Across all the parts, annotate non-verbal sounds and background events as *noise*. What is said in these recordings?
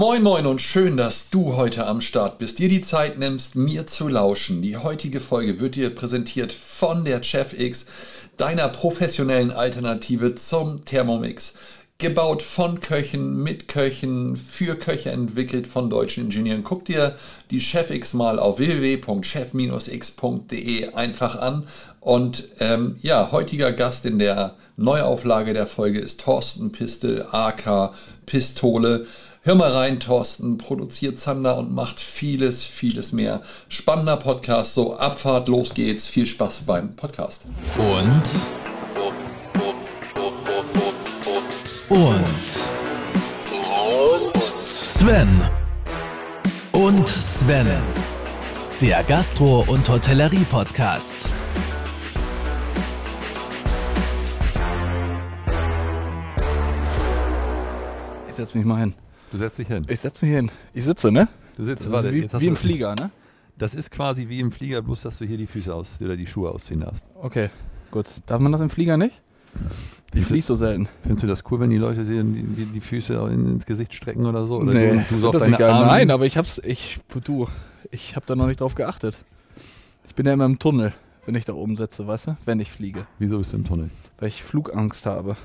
moin moin und schön, dass du heute am Start bist, dir die Zeit nimmst, mir zu lauschen. Die heutige Folge wird dir präsentiert von der Chef X, deiner professionellen Alternative zum Thermomix. Gebaut von Köchen, mit Köchen, für Köche entwickelt von deutschen Ingenieuren. Guck dir die Chef X mal auf www.chef-x.de einfach an. Und ähm, ja, heutiger Gast in der Neuauflage der Folge ist Thorsten Pistel, AK Pistole. Hör mal rein, Thorsten produziert Zander und macht vieles, vieles mehr. Spannender Podcast, so Abfahrt, los geht's. Viel Spaß beim Podcast. Und und Sven und Sven, der Gastro- und Hotellerie-Podcast. Ich setz mich mal hin. Du setzt dich hin. Ich setz mich hin. Ich sitze, ne? Du sitzt, Das warte, wie, wie im Flieger, ne? Das ist quasi wie im Flieger, bloß dass du hier die Füße aus oder die Schuhe ausziehen darfst. Okay, gut. Darf man das im Flieger nicht? Ich fließ so selten. Findest du das cool, wenn die Leute die, die, die Füße in, ins Gesicht strecken oder so? Oder nee, du, du das deine geil. Arme? Nein, aber ich hab's, ich, du, ich hab da noch nicht drauf geachtet. Ich bin ja immer im Tunnel, wenn ich da oben sitze, weißt du? Wenn ich fliege. Wieso bist du im Tunnel? Weil ich Flugangst habe.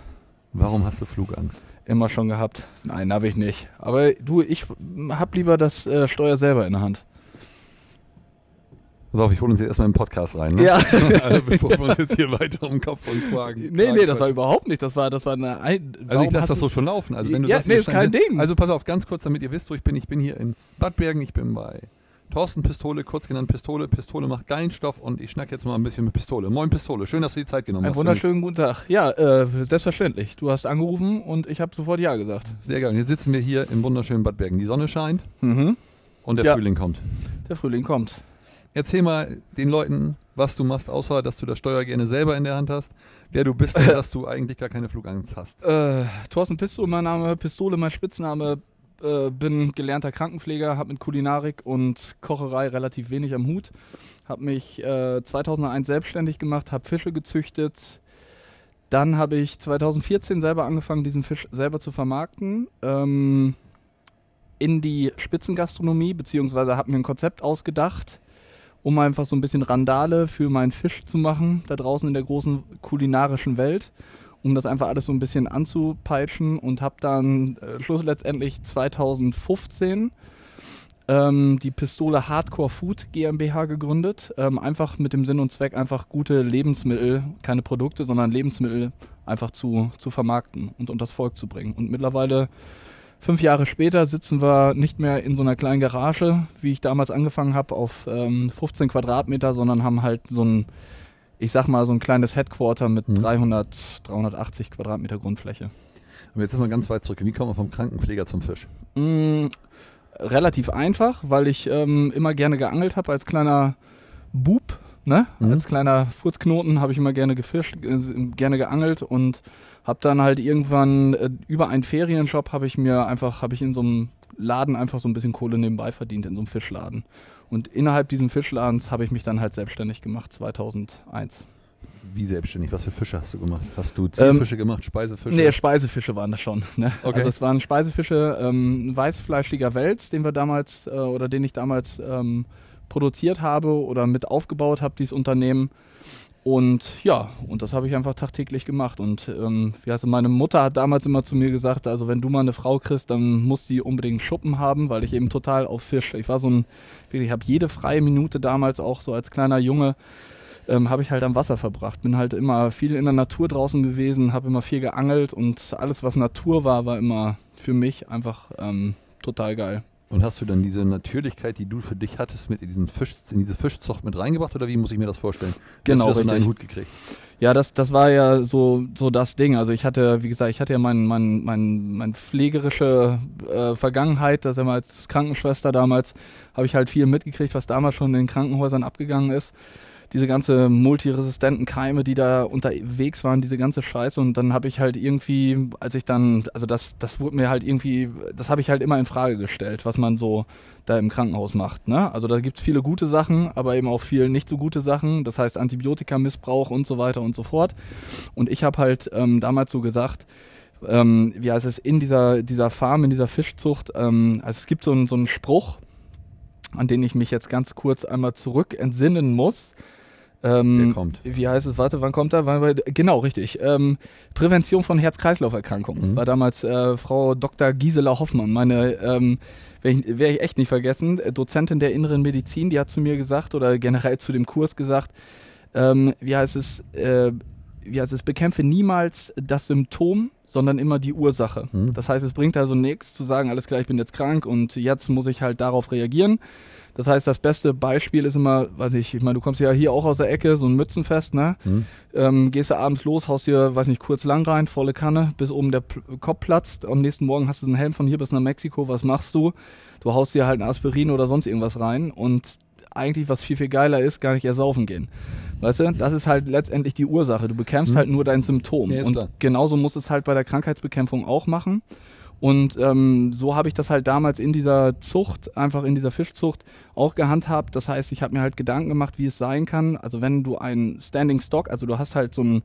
Warum hast du Flugangst? Immer schon gehabt. Nein, habe ich nicht. Aber du, ich hab lieber das äh, Steuer selber in der Hand. Pass auf, ich hole uns jetzt erstmal im Podcast rein. Ne? Ja. *laughs* also, *laughs* bevor wir uns jetzt hier weiter um Kopf und Kragen. Nee, nee, das war Kragen- überhaupt nicht. Das war, das war eine. Ein Also ich lasse das so schon laufen. Also wenn du Ja, sagst, nee, ist kein Ding. Also pass auf, ganz kurz, damit ihr wisst, wo ich bin. Ich bin hier in Bad Bergen, ich bin bei Thorsten Pistole, kurz genannt Pistole. Pistole macht geilen Stoff und ich schnack jetzt mal ein bisschen mit Pistole. Moin Pistole, schön, dass du die Zeit genommen Einen hast. wunderschönen guten Tag. Ja, äh, selbstverständlich. Du hast angerufen und ich habe sofort Ja gesagt. Sehr geil. Und jetzt sitzen wir hier im wunderschönen Bad Bergen. Die Sonne scheint Mhm. und der Ja. Frühling kommt. Der Frühling kommt. Erzähl mal den Leuten, was du machst, außer dass du das Steuer gerne selber in der Hand hast, wer du bist und *laughs* dass du eigentlich gar keine Flugangst hast. Äh, Thorsten Pistol, mein Name, Pistole, mein Spitzname. Äh, bin gelernter Krankenpfleger, habe mit Kulinarik und Kocherei relativ wenig am Hut. Habe mich äh, 2001 selbstständig gemacht, habe Fische gezüchtet. Dann habe ich 2014 selber angefangen, diesen Fisch selber zu vermarkten. Ähm, in die Spitzengastronomie, beziehungsweise habe mir ein Konzept ausgedacht, um einfach so ein bisschen Randale für meinen Fisch zu machen, da draußen in der großen kulinarischen Welt um das einfach alles so ein bisschen anzupeitschen und habe dann äh, Schluss letztendlich 2015 ähm, die Pistole Hardcore Food GmbH gegründet. Ähm, einfach mit dem Sinn und Zweck, einfach gute Lebensmittel, keine Produkte, sondern Lebensmittel einfach zu, zu vermarkten und unters Volk zu bringen. Und mittlerweile, fünf Jahre später, sitzen wir nicht mehr in so einer kleinen Garage, wie ich damals angefangen habe, auf ähm, 15 Quadratmeter, sondern haben halt so ein ich sag mal, so ein kleines Headquarter mit Mhm. 300, 380 Quadratmeter Grundfläche. Aber jetzt sind wir ganz weit zurück. Wie kommen wir vom Krankenpfleger zum Fisch? Mm, relativ einfach, weil ich ähm, immer gerne geangelt habe als kleiner Bub. Ne? Mhm. Als kleiner Furzknoten habe ich immer gerne gefischt, äh, gerne geangelt und habe dann halt irgendwann äh, über einen Ferienjob habe ich mir einfach, habe ich in so einem Laden einfach so ein bisschen Kohle nebenbei verdient, in so einem Fischladen. Und innerhalb diesem Fischladens habe ich mich dann halt selbstständig gemacht, 2001. Wie selbstständig? Was für Fische hast du gemacht? Hast du Zielfische gemacht, Speisefische? Nee, Speisefische waren das schon. Ne? Okay. Also es waren Speisefische, ähm, ein weißfleischiger Wels, den wir damals äh, oder den ich damals ähm, produziert habe oder mit aufgebaut habe, dieses Unternehmen. Und ja, und das habe ich einfach tagtäglich gemacht. Und ähm, es, meine Mutter hat damals immer zu mir gesagt, also wenn du mal eine Frau kriegst, dann muss die unbedingt Schuppen haben, weil ich eben total auf Fisch. Ich war so ein, wirklich, ich habe jede freie Minute damals auch so als kleiner Junge ähm, habe ich halt am Wasser verbracht. Bin halt immer viel in der Natur draußen gewesen, habe immer viel geangelt und alles, was Natur war, war immer für mich einfach ähm, total geil. Und hast du dann diese Natürlichkeit, die du für dich hattest, mit in, diesen Fisch, in diese Fischzucht mit reingebracht oder wie muss ich mir das vorstellen? Genau, hast du das in richtig. einen Hut gekriegt? Ja, das, das war ja so, so das Ding. Also ich hatte, wie gesagt, ich hatte ja mein, mein, mein, mein pflegerische äh, Vergangenheit, dass mal als Krankenschwester damals, habe ich halt viel mitgekriegt, was damals schon in den Krankenhäusern abgegangen ist. Diese ganze multiresistenten Keime, die da unterwegs waren, diese ganze Scheiße. Und dann habe ich halt irgendwie, als ich dann, also das, das wurde mir halt irgendwie, das habe ich halt immer in Frage gestellt, was man so da im Krankenhaus macht. Ne? Also da gibt es viele gute Sachen, aber eben auch viel nicht so gute Sachen. Das heißt Antibiotikamissbrauch und so weiter und so fort. Und ich habe halt ähm, damals so gesagt, ähm, wie heißt es, in dieser, dieser Farm, in dieser Fischzucht, ähm, also es gibt so, einen so einen Spruch, an den ich mich jetzt ganz kurz einmal zurück entsinnen muss. Ähm, Der kommt. Wie heißt es? Warte, wann kommt er? Wann, genau, richtig. Ähm, Prävention von Herz-Kreislauf-Erkrankungen. Mhm. War damals äh, Frau Dr. Gisela Hoffmann, meine, ähm, werde ich, echt nicht vergessen, Dozentin der inneren Medizin, die hat zu mir gesagt oder generell zu dem Kurs gesagt, ähm, wie heißt es, äh, wie heißt es, bekämpfe niemals das Symptom, sondern immer die Ursache. Mhm. Das heißt, es bringt also nichts zu sagen, alles klar, ich bin jetzt krank und jetzt muss ich halt darauf reagieren. Das heißt, das beste Beispiel ist immer, weiß ich, ich meine, du kommst ja hier auch aus der Ecke, so ein Mützenfest, ne? Mhm. Ähm, gehst du abends los, haust dir, weiß nicht, kurz lang rein, volle Kanne, bis oben der P Kopf platzt. Am nächsten Morgen hast du einen Helm von hier bis nach Mexiko. Was machst du? Du haust dir halt ein Aspirin oder sonst irgendwas rein und eigentlich, was viel, viel geiler ist, gar nicht ersaufen gehen. Weißt du, das ist halt letztendlich die Ursache. Du bekämpfst mhm. halt nur dein Symptom. Ja, und genauso muss es halt bei der Krankheitsbekämpfung auch machen. Und ähm, so habe ich das halt damals in dieser Zucht, einfach in dieser Fischzucht auch gehandhabt. Das heißt, ich habe mir halt Gedanken gemacht, wie es sein kann. Also wenn du einen Standing Stock, also du hast halt so ein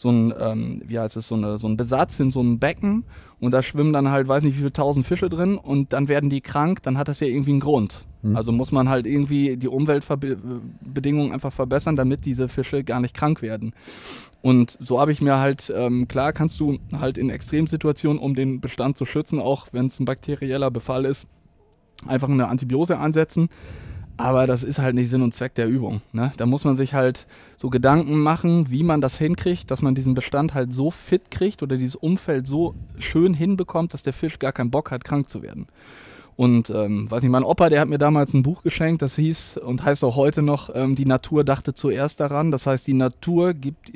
so ein, ähm, wie heißt es, so, eine, so ein Besatz in so einem Becken und da schwimmen dann halt, weiß nicht wie viele tausend Fische drin und dann werden die krank, dann hat das ja irgendwie einen Grund. Mhm. Also muss man halt irgendwie die Umweltbedingungen einfach verbessern, damit diese Fische gar nicht krank werden. Und so habe ich mir halt, ähm, klar kannst du halt in Extremsituationen, um den Bestand zu schützen, auch wenn es ein bakterieller Befall ist, einfach eine Antibiose ansetzen. Aber das ist halt nicht Sinn und Zweck der Übung. Ne? Da muss man sich halt so Gedanken machen, wie man das hinkriegt, dass man diesen Bestand halt so fit kriegt oder dieses Umfeld so schön hinbekommt, dass der Fisch gar keinen Bock hat, krank zu werden. Und ähm, weiß nicht, mein Opa, der hat mir damals ein Buch geschenkt, das hieß und heißt auch heute noch, ähm, die Natur dachte zuerst daran. Das heißt, die Natur gibt,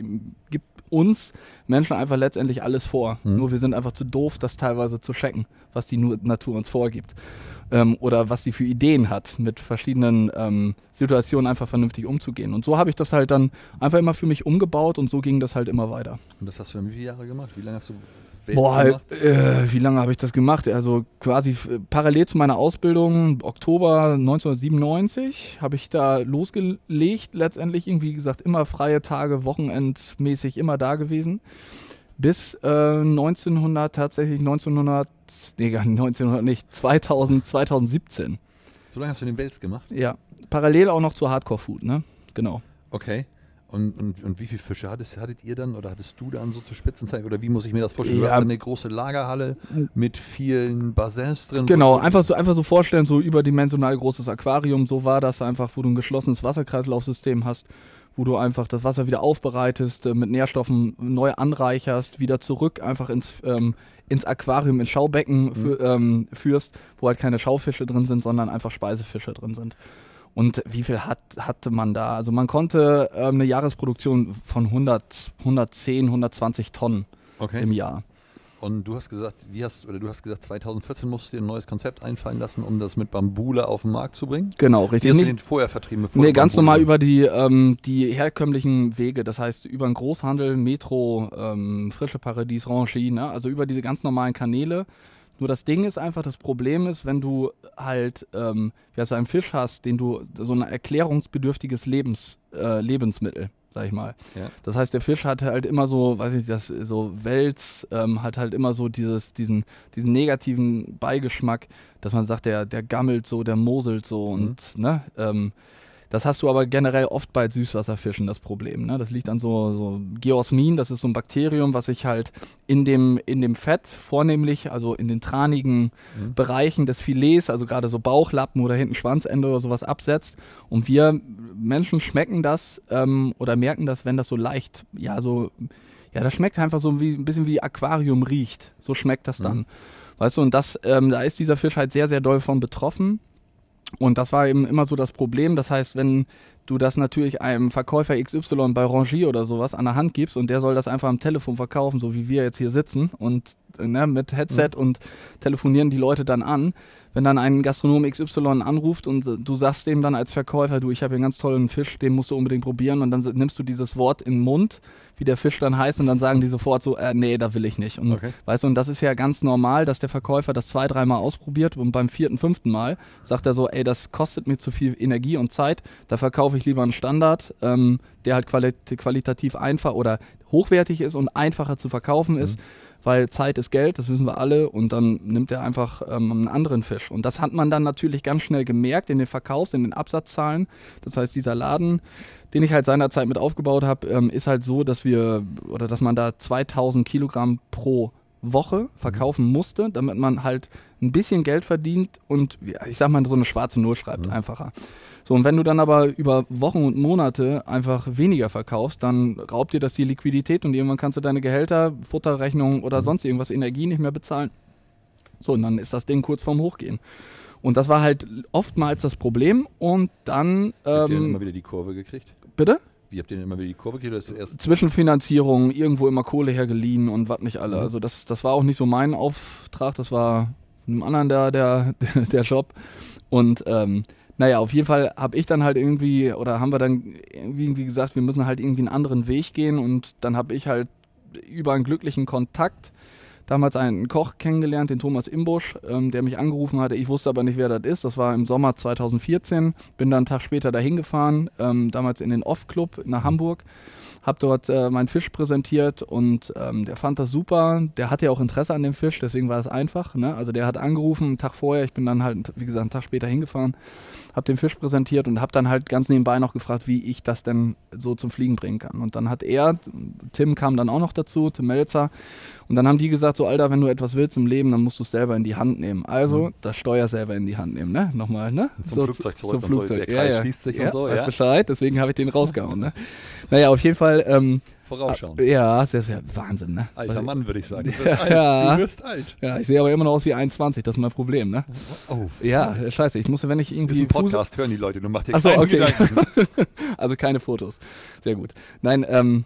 gibt uns Menschen einfach letztendlich alles vor. Mhm. Nur wir sind einfach zu doof, das teilweise zu checken, was die Natur uns vorgibt ähm, oder was sie für Ideen hat, mit verschiedenen ähm, Situationen einfach vernünftig umzugehen. Und so habe ich das halt dann einfach immer für mich umgebaut und so ging das halt immer weiter. Und das hast du dann wie viele Jahre gemacht? Wie lange hast du Boah, äh, wie lange habe ich das gemacht? Also quasi parallel zu meiner Ausbildung, Oktober 1997, habe ich da losgelegt. Letztendlich irgendwie gesagt, immer freie Tage, wochenendmäßig immer da gewesen bis äh, 1900, tatsächlich 1900, nee, 1900 nicht, 2000, 2017. So lange hast du den Wels gemacht? Ja, parallel auch noch zur Hardcore Food, ne? Genau. Okay. Und, und, und wie viele Fische hattest, hattet ihr dann oder hattest du dann so zur Spitzenzeit? Oder wie muss ich mir das vorstellen? Ja. Du hast eine große Lagerhalle mit vielen Bassins drin. Genau, einfach so, einfach so vorstellen, so überdimensional großes Aquarium, so war das einfach, wo du ein geschlossenes Wasserkreislaufsystem hast wo du einfach das Wasser wieder aufbereitest, äh, mit Nährstoffen neu anreicherst, wieder zurück einfach ins, ähm, ins Aquarium, ins Schaubecken mhm. für, ähm, führst, wo halt keine Schaufische drin sind, sondern einfach Speisefische drin sind. Und wie viel hat, hatte man da? Also man konnte ähm, eine Jahresproduktion von 100, 110, 120 Tonnen okay. im Jahr. Und du hast gesagt, wie hast oder du hast gesagt, 2014 musst du dir ein neues Konzept einfallen lassen, um das mit Bambule auf den Markt zu bringen. Genau, richtig. Wie hast du den vorher vertrieben? Bevor nee, ganz normal über die, ähm, die herkömmlichen Wege, das heißt über den Großhandel, Metro, ähm, Frische Paradies, Rangie, ne? also über diese ganz normalen Kanäle. Nur das Ding ist einfach, das Problem ist, wenn du halt ähm, wie heißt, einen Fisch hast, den du so ein erklärungsbedürftiges Lebens, äh, Lebensmittel sag ich mal. Ja. Das heißt, der Fisch hat halt immer so, weiß ich, das so Wels ähm, hat halt immer so dieses, diesen, diesen negativen Beigeschmack, dass man sagt, der, der gammelt so, der moselt so mhm. und ne, ähm, das hast du aber generell oft bei Süßwasserfischen das Problem. Ne? Das liegt an so, so Geosmin, das ist so ein Bakterium, was sich halt in dem, in dem Fett vornehmlich, also in den tranigen mhm. Bereichen des Filets, also gerade so Bauchlappen oder hinten Schwanzende oder sowas absetzt. Und wir Menschen schmecken das ähm, oder merken das, wenn das so leicht, ja, so, ja, das schmeckt einfach so wie ein bisschen wie Aquarium riecht. So schmeckt das dann. Mhm. Weißt du, und das, ähm, da ist dieser Fisch halt sehr, sehr doll von betroffen. Und das war eben immer so das Problem. Das heißt, wenn du das natürlich einem Verkäufer XY bei Rangier oder sowas an der Hand gibst und der soll das einfach am Telefon verkaufen, so wie wir jetzt hier sitzen und ne, mit Headset mhm. und telefonieren die Leute dann an, wenn dann ein Gastronom XY anruft und du sagst dem dann als Verkäufer, du, ich habe hier einen ganz tollen Fisch, den musst du unbedingt probieren und dann nimmst du dieses Wort in den Mund, wie der Fisch dann heißt und dann sagen die sofort so, äh, nee, da will ich nicht. Und okay. weißt du, und das ist ja ganz normal, dass der Verkäufer das zwei, dreimal ausprobiert und beim vierten, fünften Mal sagt er so, ey, das kostet mir zu viel Energie und Zeit, da verkaufe ich lieber einen Standard, ähm, der halt qualit qualitativ einfach oder hochwertig ist und einfacher zu verkaufen ist. Mhm weil Zeit ist Geld, das wissen wir alle, und dann nimmt er einfach ähm, einen anderen Fisch. Und das hat man dann natürlich ganz schnell gemerkt in den Verkaufs-, in den Absatzzahlen. Das heißt, dieser Laden, den ich halt seinerzeit mit aufgebaut habe, ähm, ist halt so, dass wir oder dass man da 2000 Kilogramm pro Woche verkaufen musste, damit man halt ein bisschen Geld verdient und ich sag mal so eine schwarze Null schreibt, mhm. einfacher. So, und wenn du dann aber über Wochen und Monate einfach weniger verkaufst, dann raubt dir das die Liquidität und irgendwann kannst du deine Gehälter, Futterrechnungen oder mhm. sonst irgendwas Energie nicht mehr bezahlen. So, und dann ist das Ding kurz vorm Hochgehen. Und das war halt oftmals das Problem. Und dann. Ähm, Habt ihr ähm, immer wieder die Kurve gekriegt? Bitte? Wie habt ihr denn immer wieder die Kurve gekriegt? Zwischenfinanzierung, irgendwo immer Kohle hergeliehen und was nicht alle. Mhm. Also das, das war auch nicht so mein Auftrag, das war einem anderen der, der, *laughs* der Job. Und ähm, naja, auf jeden Fall habe ich dann halt irgendwie, oder haben wir dann irgendwie gesagt, wir müssen halt irgendwie einen anderen Weg gehen und dann habe ich halt über einen glücklichen Kontakt damals einen Koch kennengelernt, den Thomas Imbusch, ähm, der mich angerufen hatte. Ich wusste aber nicht, wer das ist. Das war im Sommer 2014. Bin dann einen Tag später dahin gefahren, ähm, damals in den Off-Club nach Hamburg habe dort äh, meinen Fisch präsentiert und ähm, der fand das super. Der hatte ja auch Interesse an dem Fisch, deswegen war es einfach. Ne? Also der hat angerufen, einen Tag vorher, ich bin dann halt, wie gesagt, einen Tag später hingefahren, habe den Fisch präsentiert und habe dann halt ganz nebenbei noch gefragt, wie ich das denn so zum Fliegen bringen kann. Und dann hat er, Tim kam dann auch noch dazu, Tim Melzer, und dann haben die gesagt, so Alter, wenn du etwas willst im Leben, dann musst du es selber in die Hand nehmen. Also mhm. das Steuer selber in die Hand nehmen, ne? Nochmal, ne? Zum so, Flugzeug zurück zum Flugzeug. So. Der Kreis ja, schließt sich ja, und so, ja. Bescheid, deswegen habe ich den rausgehauen, ne? Naja, auf jeden Fall. Ähm, Vorausschauen. Ja, sehr, sehr Wahnsinn, ne? Alter Mann, würde ich sagen. Du wirst, *laughs* ja, alt. du wirst alt. Ja, ich sehe aber immer noch aus wie 21, das ist mein Problem, ne? Oh. Ja, scheiße, ich muss, wenn ich irgendwie. Ist ein Podcast, hören die Leute, du machst dir Achso, okay. *laughs* also keine Fotos. Sehr gut. Nein, ähm,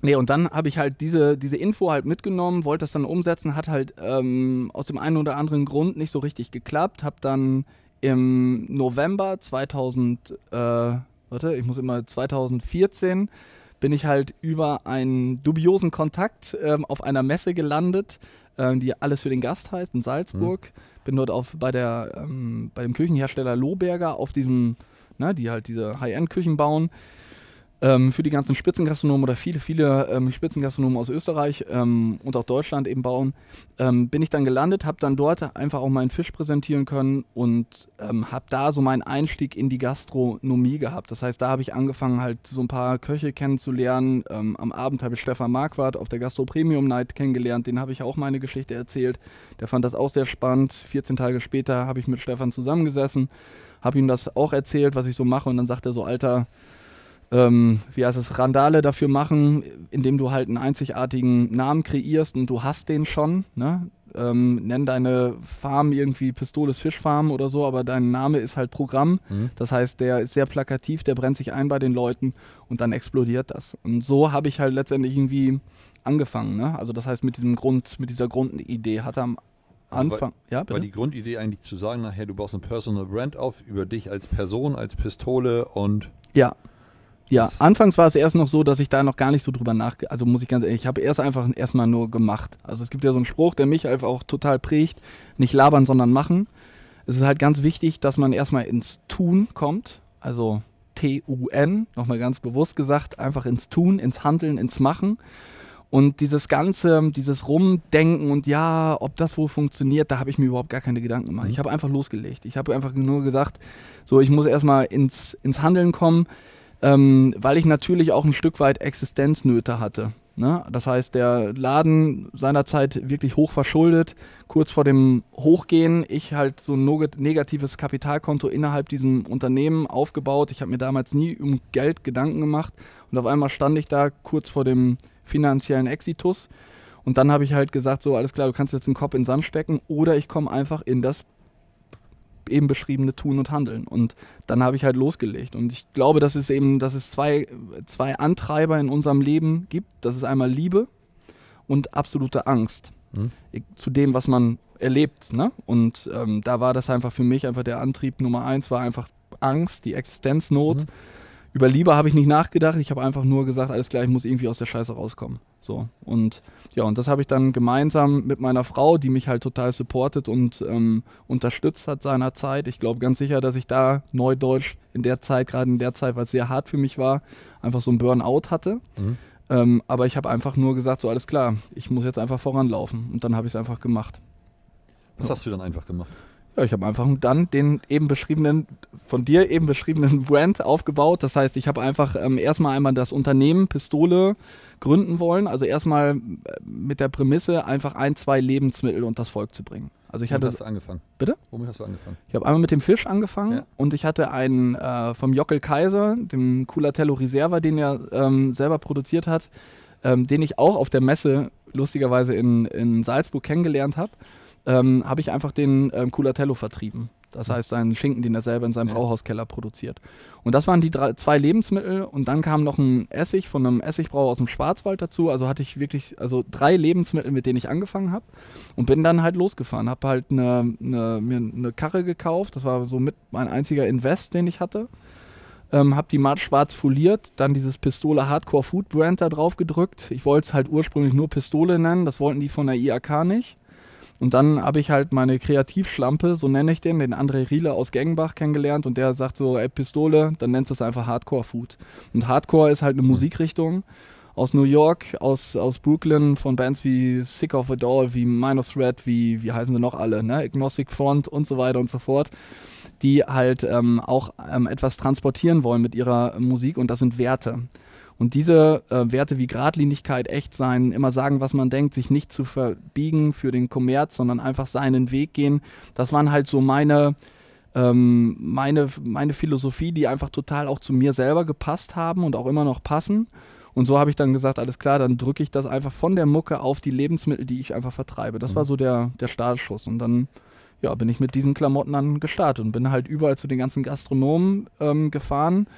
Nee, und dann habe ich halt diese, diese Info halt mitgenommen, wollte das dann umsetzen, hat halt ähm, aus dem einen oder anderen Grund nicht so richtig geklappt, habe dann im November 2000, äh, warte, ich muss immer 2014 bin ich halt über einen dubiosen Kontakt ähm, auf einer Messe gelandet, ähm, die alles für den Gast heißt in Salzburg. Mhm. Bin dort auf bei der ähm, bei dem Küchenhersteller Lohberger auf diesem, ne, die halt diese High-End-Küchen bauen ähm, für die ganzen Spitzengastronomen oder viele, viele ähm, Spitzengastronomen aus Österreich ähm, und auch Deutschland eben bauen, ähm, bin ich dann gelandet, habe dann dort einfach auch meinen Fisch präsentieren können und ähm, habe da so meinen Einstieg in die Gastronomie gehabt. Das heißt, da habe ich angefangen halt so ein paar Köche kennenzulernen. Ähm, am Abend habe ich Stefan Marquardt auf der Gastro Premium Night kennengelernt, den habe ich auch meine Geschichte erzählt. Der fand das auch sehr spannend. 14 Tage später habe ich mit Stefan zusammengesessen, habe ihm das auch erzählt, was ich so mache und dann sagt er so, Alter, ähm, wie heißt es, Randale dafür machen, indem du halt einen einzigartigen Namen kreierst und du hast den schon. Ne? Ähm, nenn deine Farm irgendwie Pistoles Fischfarm oder so, aber dein Name ist halt Programm. Mhm. Das heißt, der ist sehr plakativ, der brennt sich ein bei den Leuten und dann explodiert das. Und so habe ich halt letztendlich irgendwie angefangen. Ne? Also das heißt, mit diesem Grund, mit dieser Grundidee hatte am Anfang. War, ja, bitte? war die Grundidee eigentlich zu sagen, nachher du baust ein Personal Brand auf über dich als Person, als Pistole und ja, ja, anfangs war es erst noch so, dass ich da noch gar nicht so drüber nach, also muss ich ganz ehrlich, ich habe erst einfach erstmal nur gemacht. Also es gibt ja so einen Spruch, der mich einfach auch total prägt, nicht labern, sondern machen. Es ist halt ganz wichtig, dass man erstmal ins Tun kommt, also T-U-N, nochmal ganz bewusst gesagt, einfach ins Tun, ins Handeln, ins Machen. Und dieses ganze, dieses Rumdenken und ja, ob das wohl funktioniert, da habe ich mir überhaupt gar keine Gedanken gemacht. Mhm. Ich habe einfach losgelegt. Ich habe einfach nur gesagt, so, ich muss erstmal ins, ins Handeln kommen ähm, weil ich natürlich auch ein Stück weit Existenznöte hatte. Ne? Das heißt, der Laden seinerzeit wirklich hoch verschuldet, kurz vor dem Hochgehen, ich halt so ein negatives Kapitalkonto innerhalb diesem Unternehmen aufgebaut. Ich habe mir damals nie um Geld Gedanken gemacht und auf einmal stand ich da kurz vor dem finanziellen Exitus. Und dann habe ich halt gesagt, so alles klar, du kannst jetzt den Kopf in den Sand stecken oder ich komme einfach in das eben beschriebene Tun und Handeln. Und dann habe ich halt losgelegt. Und ich glaube, dass es eben, dass es zwei, zwei Antreiber in unserem Leben gibt. Das ist einmal Liebe und absolute Angst mhm. zu dem, was man erlebt. Ne? Und ähm, da war das einfach für mich einfach der Antrieb Nummer eins, war einfach Angst, die Existenznot. Mhm über Liebe habe ich nicht nachgedacht. Ich habe einfach nur gesagt, alles klar, ich muss irgendwie aus der Scheiße rauskommen. So. Und ja, und das habe ich dann gemeinsam mit meiner Frau, die mich halt total supportet und ähm, unterstützt hat seinerzeit. Ich glaube ganz sicher, dass ich da Neudeutsch in der Zeit, gerade in der Zeit, weil es sehr hart für mich war, einfach so ein Burnout hatte. Mhm. Ähm, aber ich habe einfach nur gesagt, so alles klar, ich muss jetzt einfach voranlaufen. Und dann habe ich es einfach gemacht. Was hast du dann einfach gemacht? Ja, ich habe einfach dann den eben beschriebenen, von dir eben beschriebenen *laughs* Brand aufgebaut. Das heißt, ich habe einfach ähm, erstmal einmal das Unternehmen Pistole gründen wollen. Also erstmal äh, mit der Prämisse, einfach ein, zwei Lebensmittel unter das Volk zu bringen. Also ich Womit hatte. hast du angefangen? Bitte? Womit hast du angefangen? Ich habe einmal mit dem Fisch angefangen Ja. und ich hatte einen äh, vom Jockel Kaiser, dem Culatello Reserva, den er ähm, selber produziert hat, ähm, den ich auch auf der Messe lustigerweise in, in Salzburg kennengelernt habe, ähm, habe ich einfach den ähm, Culatello vertrieben. Das heißt, einen Schinken, den er selber in seinem. Brauhauskeller produziert. Und das waren die drei, zwei Lebensmittel und dann kam noch ein Essig von einem Essigbrauer aus dem Schwarzwald dazu. Also hatte ich wirklich also drei Lebensmittel, mit denen ich angefangen habe und bin dann halt losgefahren. Habe halt eine, eine, mir eine Karre gekauft. Das war so mit mein einziger Invest, den ich hatte. Ähm, hab die matt schwarz foliert, dann dieses Pistole Hardcore Food Brand da drauf gedrückt. Ich wollte es halt ursprünglich nur Pistole nennen, das wollten die von der IAK nicht. Und dann habe ich halt meine Kreativschlampe, so nenne ich den, den André Riele aus Gengenbach kennengelernt und der sagt so, ey, Pistole, dann nennst du es einfach Hardcore Food. Und Hardcore ist halt eine Musikrichtung aus New York, aus, aus Brooklyn, von Bands wie Sick of It All, wie Minor Threat, wie, wie heißen sie noch alle, ne? Agnostic Front und so weiter und so fort, die halt ähm, auch ähm, etwas transportieren wollen mit ihrer Musik und das sind Werte. Und diese äh, Werte wie Gradlinigkeit, Echtsein, immer sagen, was man denkt, sich nicht zu verbiegen für den Kommerz, sondern einfach seinen Weg gehen, das waren halt so meine, ähm, meine, meine Philosophie, die einfach total auch zu mir selber gepasst haben und auch immer noch passen. Und so habe ich dann gesagt, alles klar, dann drücke ich das einfach von der Mucke auf die Lebensmittel, die ich einfach vertreibe. Das war so der, der Startschuss. Und dann ja, bin ich mit diesen Klamotten dann gestartet und bin halt überall zu den ganzen Gastronomen ähm, gefahren.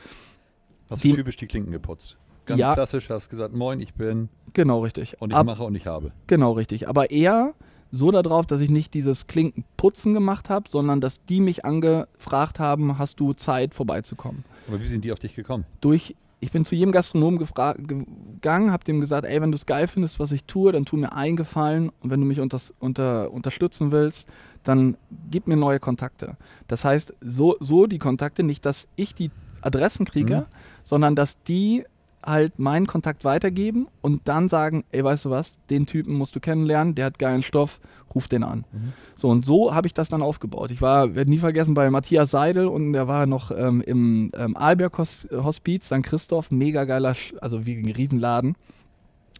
Hast du typisch die Klinken geputzt? Ganz Ja. klassisch, hast gesagt, moin, ich bin Genau, richtig. und ich Ab- mache und ich habe. Genau, richtig. Aber eher so darauf, dass ich nicht dieses Klinkenputzen gemacht habe, sondern dass die mich angefragt haben, hast du Zeit vorbeizukommen. Aber wie sind die auf dich gekommen? Durch, ich bin zu jedem Gastronomen gegangen, habe dem gesagt, ey, wenn du es geil findest, was ich tue, dann tu mir einen Gefallen und wenn du mich unters, unter, unterstützen willst, dann gib mir neue Kontakte. Das heißt, so, so die Kontakte, nicht, dass ich die Adressen kriege, Mhm. sondern dass die halt meinen Kontakt weitergeben und dann sagen, ey, weißt du was, den Typen musst du kennenlernen, der hat geilen Stoff, ruf den an. Mhm. So, und so habe ich das dann aufgebaut. Ich war, werde nie vergessen, bei Matthias Seidel und der war noch ähm, im ähm, Arlberg Hos Hospiz, St. Christoph, mega geiler, also wie ein Riesenladen.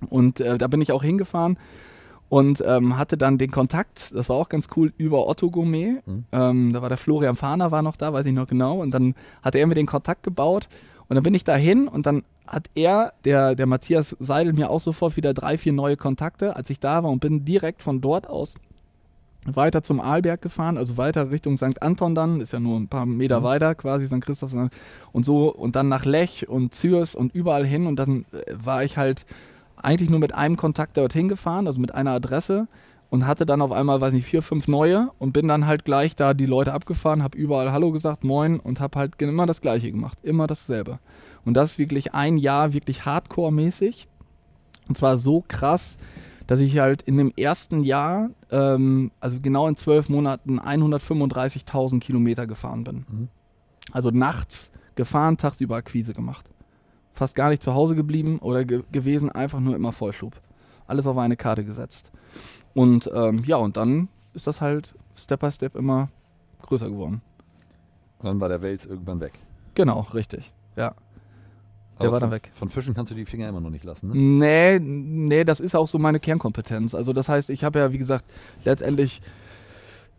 Und äh, da bin ich auch hingefahren und ähm, hatte dann den Kontakt, das war auch ganz cool, über Otto Gourmet. Mhm. Ähm, da war der Florian Fahner, war noch da, weiß ich noch genau. Und dann hatte er mir den Kontakt gebaut und dann bin ich dahin und dann hat er, der, der Matthias Seidel, mir auch sofort wieder drei, vier neue Kontakte, als ich da war und bin direkt von dort aus weiter zum Arlberg gefahren, also weiter Richtung St. Anton dann, ist ja nur ein paar Meter Mhm. weiter quasi, St. Christoph und so und dann nach Lech und Zürs und überall hin und dann äh, war ich halt eigentlich nur mit einem Kontakt dorthin gefahren, also mit einer Adresse und hatte dann auf einmal, weiß nicht, vier, fünf neue und bin dann halt gleich da die Leute abgefahren, habe überall Hallo gesagt, Moin und habe halt immer das Gleiche gemacht, immer dasselbe. Und das wirklich ein Jahr wirklich Hardcore-mäßig und zwar so krass, dass ich halt in dem ersten Jahr, ähm, also genau in zwölf Monaten, 135.000 Kilometer gefahren bin. Mhm. Also nachts gefahren, tagsüber Akquise gemacht. Fast gar nicht zu Hause geblieben oder ge gewesen, einfach nur immer Vollschub. Alles auf eine Karte gesetzt. Und ähm, ja, und dann ist das halt Step by Step immer größer geworden. Und dann war der Wels irgendwann weg. Genau, richtig. Ja. Der Aber war dann von, weg. Von Fischen kannst du die Finger immer noch nicht lassen, ne? Nee, nee, das ist auch so meine Kernkompetenz. Also das heißt, ich habe ja, wie gesagt, letztendlich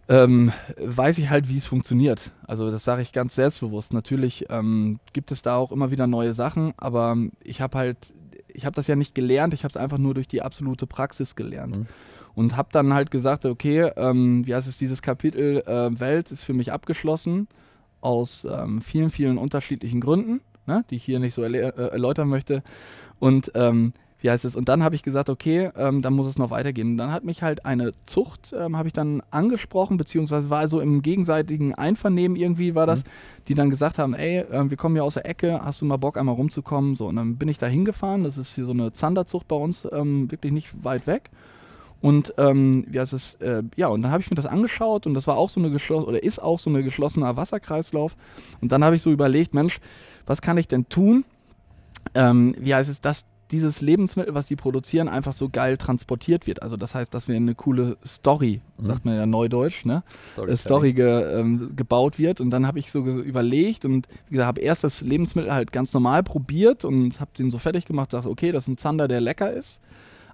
ähm, weiß ich halt, wie es funktioniert. Also das sage ich ganz selbstbewusst. Natürlich ähm, gibt es da auch immer wieder neue Sachen, aber ich habe halt, ich habe das ja nicht gelernt, ich habe es einfach nur durch die absolute Praxis gelernt. Mhm. Und habe dann halt gesagt, okay, ähm, wie heißt es, dieses Kapitel äh, Welt ist für mich abgeschlossen aus ähm, vielen, vielen unterschiedlichen Gründen, ne, die ich hier nicht so erle- äh, erläutern möchte. Und ähm, wie heißt es? Und dann habe ich gesagt, okay, ähm, dann muss es noch weitergehen. Und dann hat mich halt eine Zucht, ähm, habe ich dann angesprochen, beziehungsweise war also im gegenseitigen Einvernehmen irgendwie war das, die dann gesagt haben, ey, äh, wir kommen hier aus der Ecke, hast du mal Bock einmal rumzukommen? So, und dann bin ich da hingefahren, das ist hier so eine Zanderzucht bei uns, ähm, wirklich nicht weit weg. Und ähm, wie heißt es, äh, ja, und dann habe ich mir das angeschaut und das war auch so eine geschlossene, oder ist auch so eine geschlossener Wasserkreislauf. Und dann habe ich so überlegt, Mensch, was kann ich denn tun? Ähm, wie heißt es, dass dieses Lebensmittel, was sie produzieren, einfach so geil transportiert wird. Also das heißt, dass wir eine coole Story, mhm. sagt man ja neudeutsch, ne? Story, Story ge, ähm, gebaut wird. Und dann habe ich so überlegt und wie gesagt, habe erst das Lebensmittel halt ganz normal probiert und habe den so fertig gemacht, dachte, okay, das ist ein Zander, der lecker ist.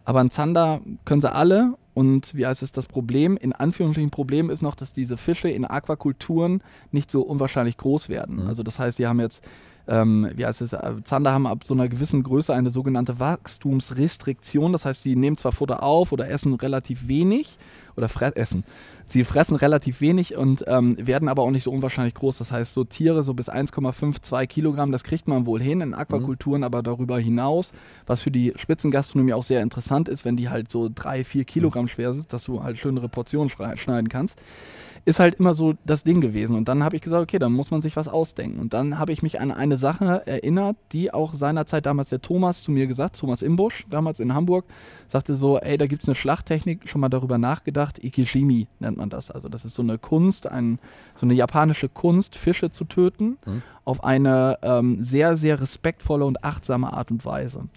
Aber ein Zander können sie alle. Und wie heißt es das Problem? In Anführungsstrichen Problem ist noch, dass diese Fische in Aquakulturen nicht so unwahrscheinlich groß werden. Mhm. Also das heißt, sie haben jetzt ähm, wie heißt es, äh, Zander haben ab so einer gewissen Größe eine sogenannte Wachstumsrestriktion. Das heißt, sie nehmen zwar Futter auf oder essen relativ wenig oder essen. Sie fressen relativ wenig und ähm, werden aber auch nicht so unwahrscheinlich groß. Das heißt, so Tiere so bis 1,5, 2 Kilogramm, das kriegt man wohl hin in Aquakulturen, mhm. aber darüber hinaus, was für die Spitzengastronomie auch sehr interessant ist, wenn die halt so 3, 4 Kilogramm schwer sind, dass du halt schönere Portionen schneiden kannst ist halt immer so das Ding gewesen. Und dann habe ich gesagt, okay, dann muss man sich was ausdenken. Und dann habe ich mich an eine Sache erinnert, die auch seinerzeit damals der Thomas zu mir gesagt, Thomas Imbusch, damals in Hamburg, sagte so, ey, da gibt es eine Schlachttechnik, schon mal darüber nachgedacht, Ikishimi nennt man das. Also das ist so eine Kunst, ein, so eine japanische Kunst, Fische zu töten, mhm. auf eine ähm, sehr, sehr respektvolle und achtsame Art und Weise.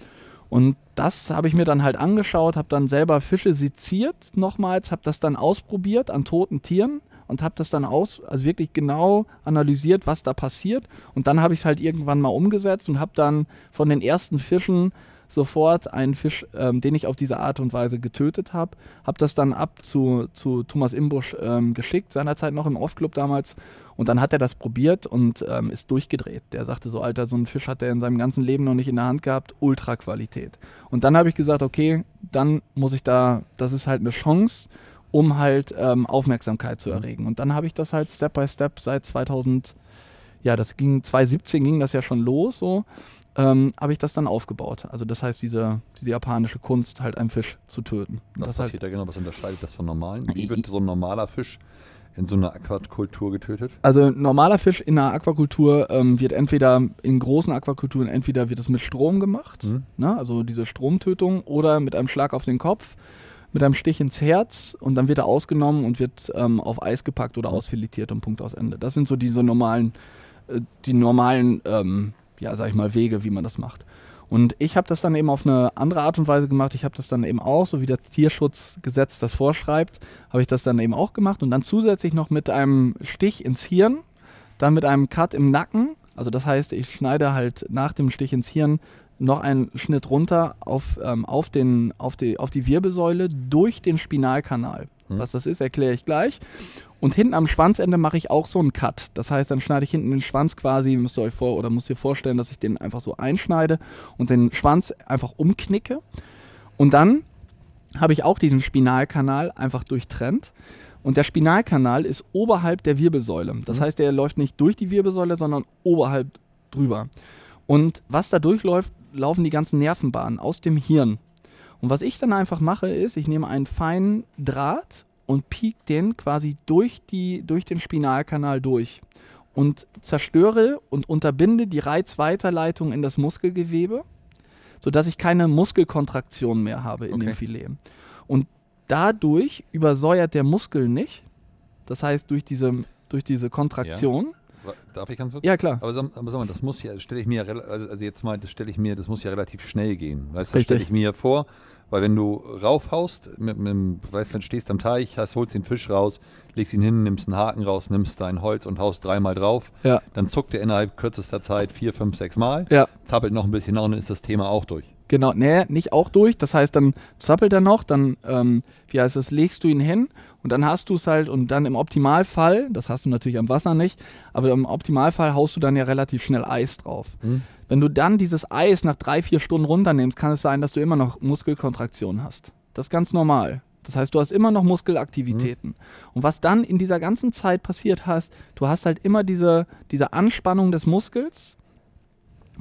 Und das habe ich mir dann halt angeschaut, habe dann selber Fische seziert nochmals, habe das dann ausprobiert an toten Tieren und habe das dann aus, also wirklich genau analysiert, was da passiert. Und dann habe ich es halt irgendwann mal umgesetzt und habe dann von den ersten Fischen sofort einen Fisch, ähm, den ich auf diese Art und Weise getötet habe, habe das dann ab zu, zu Thomas Imbusch ähm, geschickt, seinerzeit noch im Off-Club damals. Und dann hat er das probiert und ähm, ist durchgedreht. Der sagte so, Alter, so einen Fisch hat er in seinem ganzen Leben noch nicht in der Hand gehabt, Ultra-Qualität. Und dann habe ich gesagt, okay, dann muss ich da, das ist halt eine Chance um halt ähm, Aufmerksamkeit zu erregen. Und dann habe ich das halt Step by Step seit 2000, ja, das ging 2017 ging das ja schon los, so ähm, habe ich das dann aufgebaut. Also das heißt, diese, diese japanische Kunst, halt einen Fisch zu töten. Was das passiert halt, da genau? Was unterscheidet das von normalen? Wie wird so ein normaler Fisch in so einer Aquakultur getötet? Also normaler Fisch in einer Aquakultur ähm, wird entweder in großen Aquakulturen entweder wird es mit Strom gemacht, mhm. ne? also diese Stromtötung, oder mit einem Schlag auf den Kopf mit einem Stich ins Herz und dann wird er ausgenommen und wird ähm, auf Eis gepackt oder ausfiletiert und Punkt aus Ende. Das sind so diese normalen, äh, die normalen, ähm, ja, sag ich mal, Wege, wie man das macht. Und ich habe das dann eben auf eine andere Art und Weise gemacht. Ich habe das dann eben auch, so wie das Tierschutzgesetz das vorschreibt, habe ich das dann eben auch gemacht und dann zusätzlich noch mit einem Stich ins Hirn, dann mit einem Cut im Nacken. Also das heißt, ich schneide halt nach dem Stich ins Hirn noch einen Schnitt runter auf, ähm, auf, den, auf, die, auf die Wirbelsäule durch den Spinalkanal. Hm. Was das ist, erkläre ich gleich. Und hinten am Schwanzende mache ich auch so einen Cut. Das heißt, dann schneide ich hinten den Schwanz quasi, müsst ihr euch vor oder müsst ihr vorstellen, dass ich den einfach so einschneide und den Schwanz einfach umknicke. Und dann habe ich auch diesen Spinalkanal einfach durchtrennt. Und der Spinalkanal ist oberhalb der Wirbelsäule. Das mhm. heißt, der läuft nicht durch die Wirbelsäule, sondern oberhalb drüber. Und was da durchläuft, laufen die ganzen Nervenbahnen aus dem Hirn. Und was ich dann einfach mache, ist, ich nehme einen feinen Draht und piek den quasi durch, die, durch den Spinalkanal durch und zerstöre und unterbinde die Reizweiterleitung in das Muskelgewebe, sodass ich keine Muskelkontraktion mehr habe in okay. dem Filet. Und dadurch übersäuert der Muskel nicht. Das heißt, durch diese, durch diese Kontraktion ja. Darf ich ganz kurz? Ja, klar. Aber sag, aber sag mal, das muss ja, stelle ich mir, also, jetzt mal, das stelle ich mir, das muss ja relativ schnell gehen. Weißt du, das stelle ich mir vor, weil wenn du raufhaust, mit, mit, weißt, wenn du stehst am Teich, hast, holst den Fisch raus, legst ihn hin, nimmst einen Haken raus, nimmst dein Holz und haust dreimal drauf, ja. dann zuckt er innerhalb kürzester Zeit vier, fünf, sechs Mal, ja. zappelt noch ein bisschen nach und dann ist das Thema auch durch. Genau, nee, nicht auch durch. Das heißt, dann zappelt er noch, dann, ähm, wie heißt es, legst du ihn hin und dann hast du es halt und dann im Optimalfall, das hast du natürlich am Wasser nicht, aber im Optimalfall haust du dann ja relativ schnell Eis drauf. Mhm. Wenn du dann dieses Eis nach drei, vier Stunden runternimmst, kann es sein, dass du immer noch Muskelkontraktion hast. Das ist ganz normal. Das heißt, du hast immer noch Muskelaktivitäten. Mhm. Und was dann in dieser ganzen Zeit passiert hast, du hast halt immer diese, diese Anspannung des Muskels,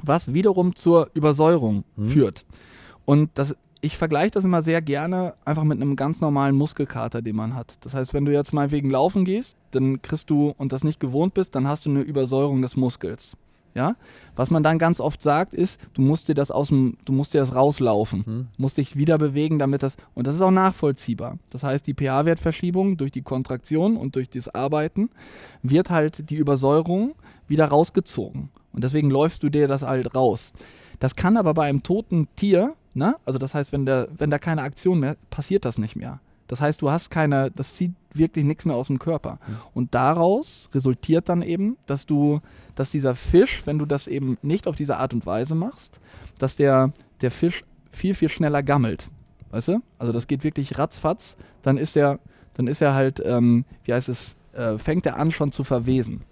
was wiederum zur Übersäuerung mhm. führt. Und das ich vergleiche das immer sehr gerne einfach mit einem ganz normalen Muskelkater, den man hat. Das heißt, wenn du jetzt mal wegen Laufen gehst, dann kriegst du und das nicht gewohnt bist, dann hast du eine Übersäuerung des Muskels. Ja? Was man dann ganz oft sagt, ist, du musst dir das aus dem, du musst dir das rauslaufen, mhm. musst dich wieder bewegen, damit das, und das ist auch nachvollziehbar. Das heißt, die pH-Wertverschiebung durch die Kontraktion und durch das Arbeiten wird halt die Übersäuerung wieder rausgezogen. Und deswegen läufst du dir das halt raus. Das kann aber bei einem toten Tier, ne? also das heißt, wenn, der, wenn da keine Aktion mehr, passiert das nicht mehr. Das heißt, du hast keine, das zieht wirklich nichts mehr aus dem Körper. Mhm. Und daraus resultiert dann eben, dass du, dass dieser Fisch, wenn du das eben nicht auf diese Art und Weise machst, dass der, der Fisch viel, viel schneller gammelt. Weißt du? Also das geht wirklich ratzfatz, dann ist er, dann ist er halt, ähm, wie heißt es, äh, fängt er an schon zu verwesen.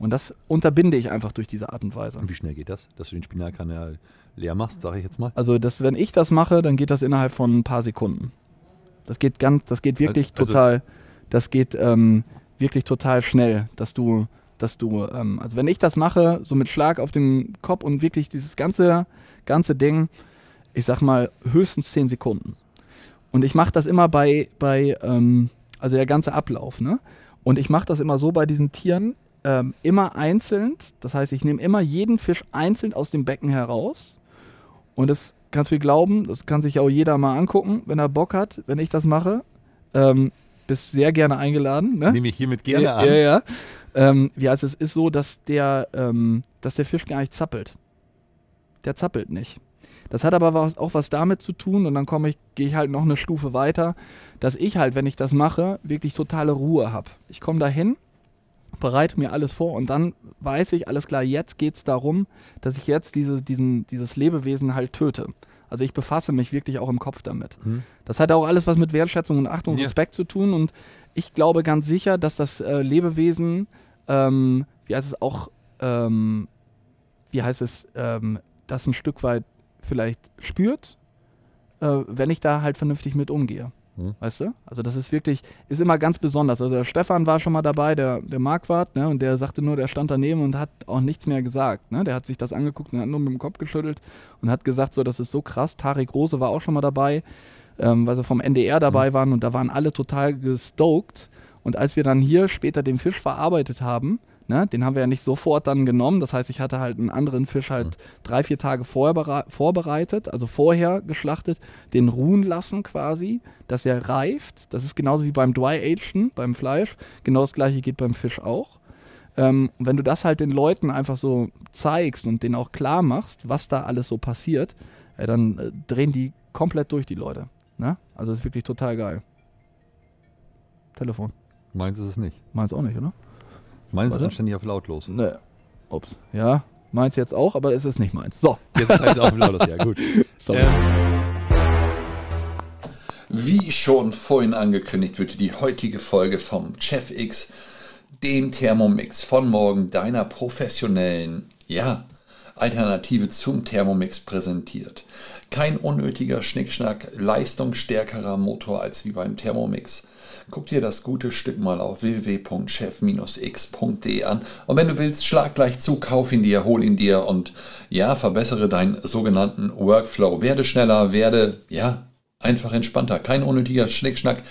Und das unterbinde ich einfach durch diese Art und Weise. Und wie schnell geht das, dass du den Spinalkanal leer machst, sage ich jetzt mal? Also das, wenn ich das mache, dann geht das innerhalb von ein paar Sekunden. Das geht ganz, das geht wirklich also, total, das geht ähm, wirklich total schnell, dass du, dass du, ähm, also wenn ich das mache, so mit Schlag auf den Kopf und wirklich dieses ganze, ganze Ding, ich sag mal höchstens zehn Sekunden. Und ich mache das immer bei, bei ähm, also der ganze Ablauf, ne? Und ich mache das immer so bei diesen Tieren, ähm, immer einzeln. Das heißt, ich nehme immer jeden Fisch einzeln aus dem Becken heraus. Und das kannst du mir glauben, das kann sich auch jeder mal angucken, wenn er Bock hat, wenn ich das mache. Ähm, bist sehr gerne eingeladen. Ne? Nehme ich hiermit gerne ja, an. Ja, ja. Ähm, wie heißt es? ist so, dass der, ähm, dass der Fisch gar nicht zappelt. Der zappelt nicht. Das hat aber auch was damit zu tun, und dann komme ich, gehe ich halt noch eine Stufe weiter, dass ich halt, wenn ich das mache, wirklich totale Ruhe habe. Ich komme da hin, bereite mir alles vor und dann weiß ich, alles klar, jetzt geht es darum, dass ich jetzt diese, diesen, dieses Lebewesen halt töte. Also ich befasse mich wirklich auch im Kopf damit. Mhm. Das hat auch alles was mit Wertschätzung und Achtung und ja. Respekt zu tun und ich glaube ganz sicher, dass das äh, Lebewesen, ähm, wie heißt es auch, ähm, wie heißt es, ähm, das ein Stück weit vielleicht spürt, äh, wenn ich da halt vernünftig mit umgehe. Hm. Weißt du? Also das ist wirklich, ist immer ganz besonders. Also der Stefan war schon mal dabei, der, der Marquardt, ne? Und der sagte nur, der stand daneben und hat auch nichts mehr gesagt. Ne? Der hat sich das angeguckt und hat nur mit dem Kopf geschüttelt und hat gesagt, so, das ist so krass. Tarek Rose war auch schon mal dabei, ähm, weil sie vom NDR dabei hm. waren und da waren alle total gestoked. Und als wir dann hier später den Fisch verarbeitet haben, Ne? Den haben wir ja nicht sofort dann genommen. Das heißt, ich hatte halt einen anderen Fisch halt mhm. drei, vier Tage vorher vorbereitet, also vorher geschlachtet, den ruhen lassen quasi, dass er reift. Das ist genauso wie beim Dry Agen, beim Fleisch. Genau das gleiche geht beim Fisch auch. Ähm, wenn du das halt den Leuten einfach so zeigst und denen auch klar machst, was da alles so passiert, äh, dann äh, drehen die komplett durch, die Leute. Ne? Also das ist wirklich total geil. Telefon. Meins ist es nicht. Meins auch nicht, oder? Meins ist anständig auf lautlos. Ne. Ups. Ja, meins jetzt auch, aber es ist nicht meins. So. Jetzt ist es auf lautlos, ja gut. *laughs* Ähm. Wie schon vorhin angekündigt, wird die heutige Folge vom Chef X, dem Thermomix von morgen, deiner professionellen, ja, Alternative zum Thermomix präsentiert. Kein unnötiger Schnickschnack, leistungsstärkerer Motor als wie beim Thermomix. Guck dir das gute Stück mal auf www.chef-x.de an. Und wenn du willst, schlag gleich zu, kauf ihn dir, hol ihn dir und ja, verbessere deinen sogenannten Workflow. Werde schneller, werde, ja, einfach entspannter. Kein unnötiger Schnickschnack.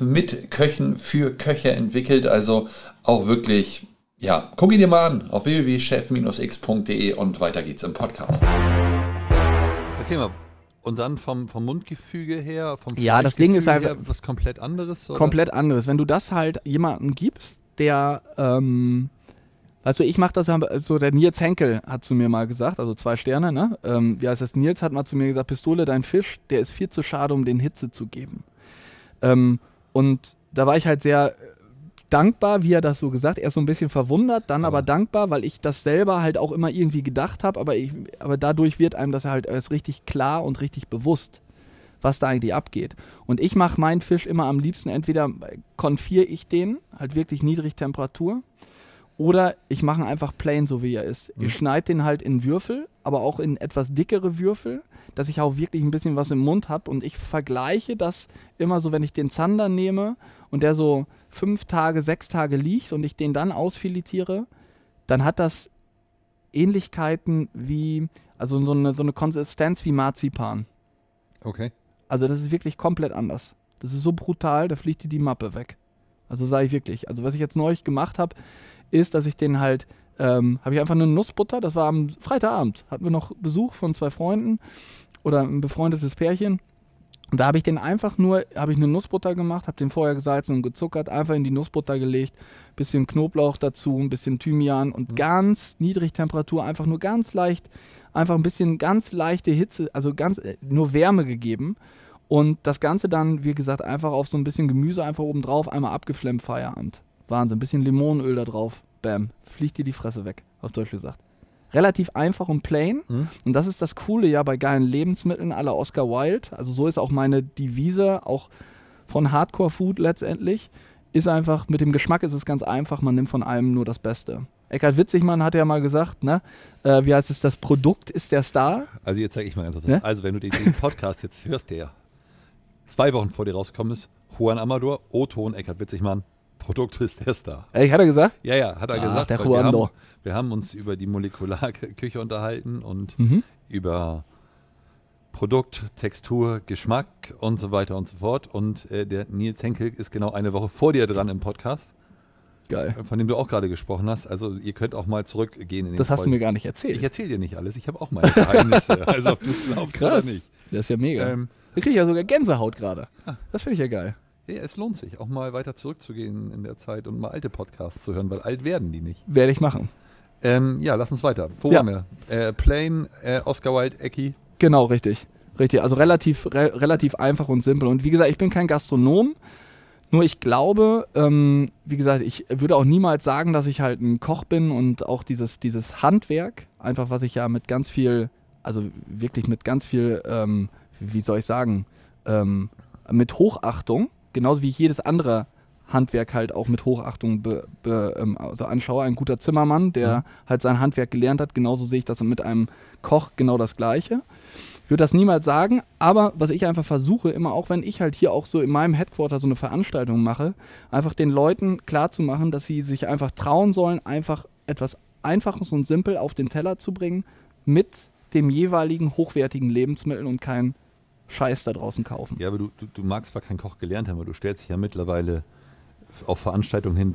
Mit Köchen für Köche entwickelt, also auch wirklich, ja, guck ihn dir mal an auf www.chef-x.de und weiter geht's im Podcast. Erzähl mal, und dann vom, vom Mundgefüge her, vom Ja, das Ding ist einfach was komplett anderes. Oder? Komplett anderes. Wenn du das halt jemandem gibst, der, ähm, also ich mache das so, der Nils Henkel hat zu mir mal gesagt, also zwei Sterne, ne? Ähm, wie heißt das? Nils hat mal zu mir gesagt, Pistole, dein Fisch, der ist viel zu schade, um den Hitze zu geben. Ähm, und da war ich halt sehr dankbar, wie er das so gesagt, er ist so ein bisschen verwundert, dann aber, aber dankbar, weil ich das selber halt auch immer irgendwie gedacht habe, aber, aber dadurch wird einem das halt erst richtig klar und richtig bewusst, was da eigentlich abgeht. Und ich mache meinen Fisch immer am liebsten, entweder konfiere ich den, halt wirklich niedrig Temperatur, oder ich mache ihn einfach plain, so wie er ist. Mhm. Ich schneide den halt in Würfel, aber auch in etwas dickere Würfel, dass ich auch wirklich ein bisschen was im Mund habe. Und ich vergleiche das immer so, wenn ich den Zander nehme und der so fünf Tage, sechs Tage liegt und ich den dann ausfiletiere, dann hat das Ähnlichkeiten wie, also so eine, so eine Konsistenz wie Marzipan. Okay. Also das ist wirklich komplett anders. Das ist so brutal, da fliegt dir die Mappe weg. Also sage ich wirklich. Also was ich jetzt neulich gemacht habe, ist, dass ich den halt, ähm, habe ich einfach eine Nussbutter, das war am Freitagabend, hatten wir noch Besuch von zwei Freunden oder ein befreundetes Pärchen da habe ich den einfach nur, habe ich eine Nussbutter gemacht, habe den vorher gesalzen und gezuckert, einfach in die Nussbutter gelegt, bisschen Knoblauch dazu, ein bisschen Thymian und Mhm. ganz niedrig Temperatur, einfach nur ganz leicht, einfach ein bisschen ganz leichte Hitze, also ganz äh, nur Wärme gegeben. Und das Ganze dann, wie gesagt, einfach auf so ein bisschen Gemüse einfach oben drauf, einmal abgeflemmt, Feierabend. Wahnsinn, ein bisschen Limonenöl da drauf, bam, fliegt dir die Fresse weg, auf Deutsch gesagt. Relativ einfach und plain. Mhm. Und das ist das Coole ja bei geilen Lebensmitteln aller Oscar Wilde. Also so ist auch meine Devise, auch von Hardcore Food letztendlich. Ist einfach, mit dem Geschmack ist es ganz einfach, man nimmt von allem nur das Beste. Eckhard Witzigmann hat ja mal gesagt, ne? Äh, wie heißt es, das Produkt ist der Star. Also jetzt zeige ich mal ganz kurz. Ne? Also wenn du den, den Podcast jetzt hörst, der zwei Wochen vor dir rausgekommen ist, Juan Amador, O-Ton, Eckhard Witzigmann, Produkt ist der Star. Ehrlich, hat er gesagt? Ja, ja, hat er Ach, gesagt. der wir, haben, wir haben uns über die Molekularküche unterhalten und Mhm. über Produkt, Textur, Geschmack und so weiter und so fort. Und äh, der Nils Henkel ist genau eine Woche vor dir dran im Podcast, Geil. von dem du auch gerade gesprochen hast. Also ihr könnt auch mal zurückgehen in den Das hast du Folgen. mir gar nicht erzählt. Ich erzähle dir nicht alles, ich habe auch meine Geheimnisse. *laughs* also ob du es glaubst Krass. oder nicht. Das ist ja mega. Ähm, da kriege ich ja sogar Gänsehaut gerade. Das finde ich ja geil. Ja, es lohnt sich, auch mal weiter zurückzugehen in der Zeit und mal alte Podcasts zu hören, weil alt werden die nicht. Werde ich machen. Ähm, ja, lass uns weiter. Wo Ja. waren wir? Äh, Plain, äh, Oscar Wilde, Ecki. Genau, richtig. Richtig. Also relativ, re relativ einfach und simpel. Und wie gesagt, ich bin kein Gastronom. Nur ich glaube, ähm, wie gesagt, ich würde auch niemals sagen, dass ich halt ein Koch bin und auch dieses, dieses Handwerk, einfach was ich ja mit ganz viel, also wirklich mit ganz viel, ähm, wie soll ich sagen, ähm, mit Hochachtung, genauso wie ich jedes andere Handwerk halt auch mit Hochachtung be, be, ähm, also anschaue. Ein guter Zimmermann, der halt sein Handwerk gelernt hat, genauso sehe ich das mit einem Koch genau das Gleiche. Ich würde das niemals sagen, aber was ich einfach versuche, immer auch wenn ich halt hier auch so in meinem Headquarter so eine Veranstaltung mache, einfach den Leuten klarzumachen, dass sie sich einfach trauen sollen, einfach etwas Einfaches und simpel auf den Teller zu bringen mit dem jeweiligen hochwertigen Lebensmittel und kein Scheiß da draußen kaufen. Ja, aber du, du, du magst zwar kein Koch gelernt haben, aber du stellst dich ja mittlerweile auf Veranstaltungen hin,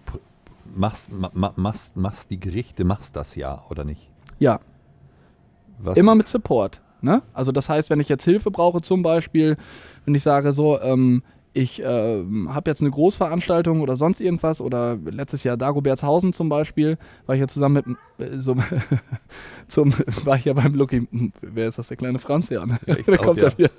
machst, ma, ma, machst, machst die Gerichte, machst das ja, oder nicht? Ja, Was, immer mit Support. Ne? Also das heißt, wenn ich jetzt Hilfe brauche zum Beispiel, wenn ich sage so, ähm, ich ähm, habe jetzt eine Großveranstaltung oder sonst irgendwas oder letztes Jahr Dagobertshausen zum Beispiel, war ich ja zusammen mit äh, so, *laughs* zum, war ich ja beim Lucky, wer ist das, der kleine Franz ja, ne? Ja, ich *laughs* glaub, kommt ja. das hier.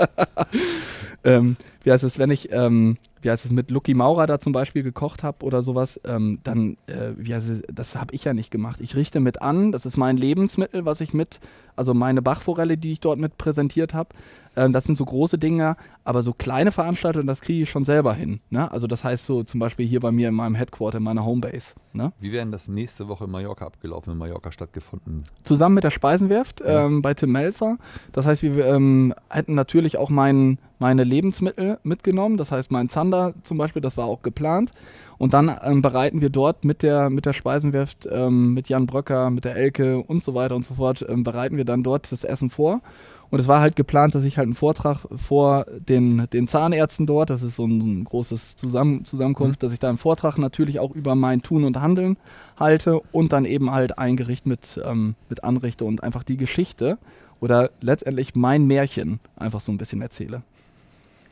*laughs* ähm, wie heißt es, wenn ich, ähm, wie heißt es, mit Lucky Maurer da zum Beispiel gekocht habe oder sowas, ähm, dann, äh, wie heißt es, das habe ich ja nicht gemacht. Ich richte mit an, das ist mein Lebensmittel, was ich mit, also meine Bachforelle, die ich dort mit präsentiert habe. Ähm, das sind so große Dinge, aber so kleine Veranstaltungen, das kriege ich schon selber hin. Ne? Also das heißt so zum Beispiel hier bei mir in meinem Headquarter, in meiner Homebase. Ne? Wie wäre denn das nächste Woche in Mallorca abgelaufen, in Mallorca stattgefunden? zusammen mit der Speisenwerft Ja. ähm, bei Tim Melzer. Das heißt, wir ähm, hätten natürlich auch mein, meine Lebensmittel mitgenommen. Das heißt, mein Zander zum Beispiel, das war auch geplant. Und dann ähm, bereiten wir dort mit der, mit der Speisenwerft, ähm, mit Jan Bröcker, mit der Elke und so weiter und so fort, ähm, bereiten wir dann dort das Essen vor. Und es war halt geplant, dass ich halt einen Vortrag vor den, den Zahnärzten dort, das ist so ein, großes Zusammen Zusammenkunft, dass ich da einen Vortrag natürlich auch über mein Tun und Handeln halte und dann eben halt ein Gericht mit, ähm, mit anrichte und einfach die Geschichte oder letztendlich mein Märchen einfach so ein bisschen erzähle.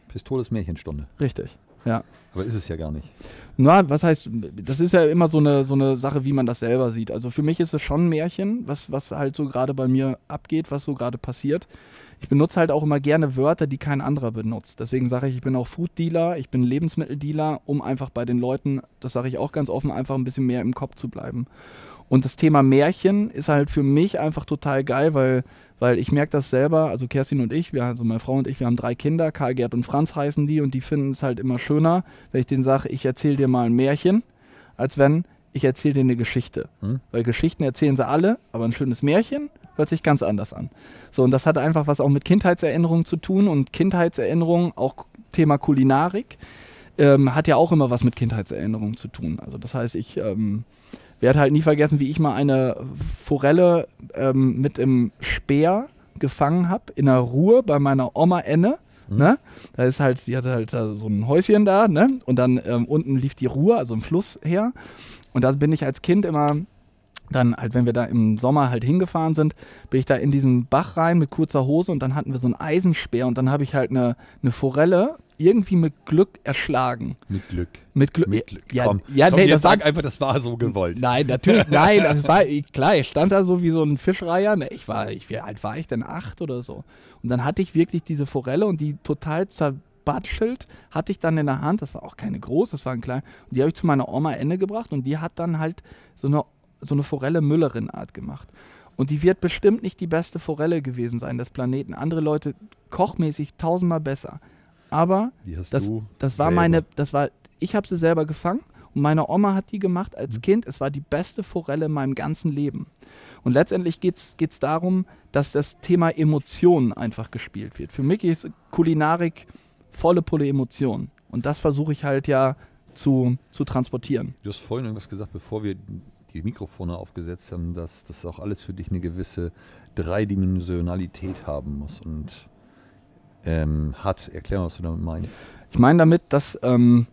Pistoles Märchenstunde. Richtig. Ja. Aber ist es ja gar nicht. Na, was heißt, das ist ja immer so eine, so eine Sache, wie man das selber sieht. Also für mich ist es schon ein Märchen, was, was halt so gerade bei mir abgeht, was so gerade passiert. Ich benutze halt auch immer gerne Wörter, die kein anderer benutzt. Deswegen sage ich, ich bin auch Food-Dealer, ich bin Lebensmitteldealer, um einfach bei den Leuten, das sage ich auch ganz offen, einfach ein bisschen mehr im Kopf zu bleiben. Und das Thema Märchen ist halt für mich einfach total geil, weil, weil ich merke das selber, also Kerstin und ich, wir, also meine Frau und ich, wir haben drei Kinder, Karl, Gerd und Franz heißen die und die finden es halt immer schöner, wenn ich denen sage, ich erzähle dir mal ein Märchen, als wenn ich erzähle dir eine Geschichte. Hm? Weil Geschichten erzählen sie alle, aber ein schönes Märchen hört sich ganz anders an. So, und das hat einfach was auch mit Kindheitserinnerungen zu tun und Kindheitserinnerungen, auch Thema Kulinarik, ähm, hat ja auch immer was mit Kindheitserinnerungen zu tun. Also das heißt, ich ähm, werde halt nie vergessen, wie ich mal eine Forelle ähm, mit im Speer gefangen habe, in der Ruhe bei meiner Oma Enne. Ne? Da ist halt, die hatte halt so ein Häuschen da, ne? Und dann ähm, unten lief die Ruhr, also ein Fluss her. Und da bin ich als Kind immer dann halt, wenn wir da im Sommer halt hingefahren sind, bin ich da in diesen Bach rein mit kurzer Hose und dann hatten wir so einen Eisenspeer und dann habe ich halt eine, eine Forelle irgendwie mit Glück erschlagen. Mit Glück. Mit Glück. Mit Glück. Ja, Komm, ja Komm, nee, das war, sag einfach, das war so gewollt. Nein, natürlich, *laughs* nein, das war, ich, klar, ich stand da so wie so ein Fischreiher. Ne, Ich war, ich, wie alt war ich denn? Acht oder so. Und dann hatte ich wirklich diese Forelle und die total zerbatschelt hatte ich dann in der Hand. Das war auch keine große, das war ein klein. Und die habe ich zu meiner Oma Ende gebracht und die hat dann halt so eine, so eine Forelle Müllerin-Art gemacht. Und die wird bestimmt nicht die beste Forelle gewesen sein des Planeten. Andere Leute kochmäßig tausendmal besser. Aber das, das war meine, das war, ich habe sie selber gefangen und meine Oma hat die gemacht als Kind. Es war die beste Forelle in meinem ganzen Leben. Und letztendlich geht es darum, dass das Thema Emotionen einfach gespielt wird. Für mich ist Kulinarik volle Pulle Emotionen. Und das versuche ich halt ja zu, zu transportieren. Du hast vorhin irgendwas gesagt, bevor wir die Mikrofone aufgesetzt haben, dass das auch alles für dich eine gewisse Dreidimensionalität haben muss und ähm, hat. Erklär mal, was du damit meinst. Ich meine damit, dass, ähm,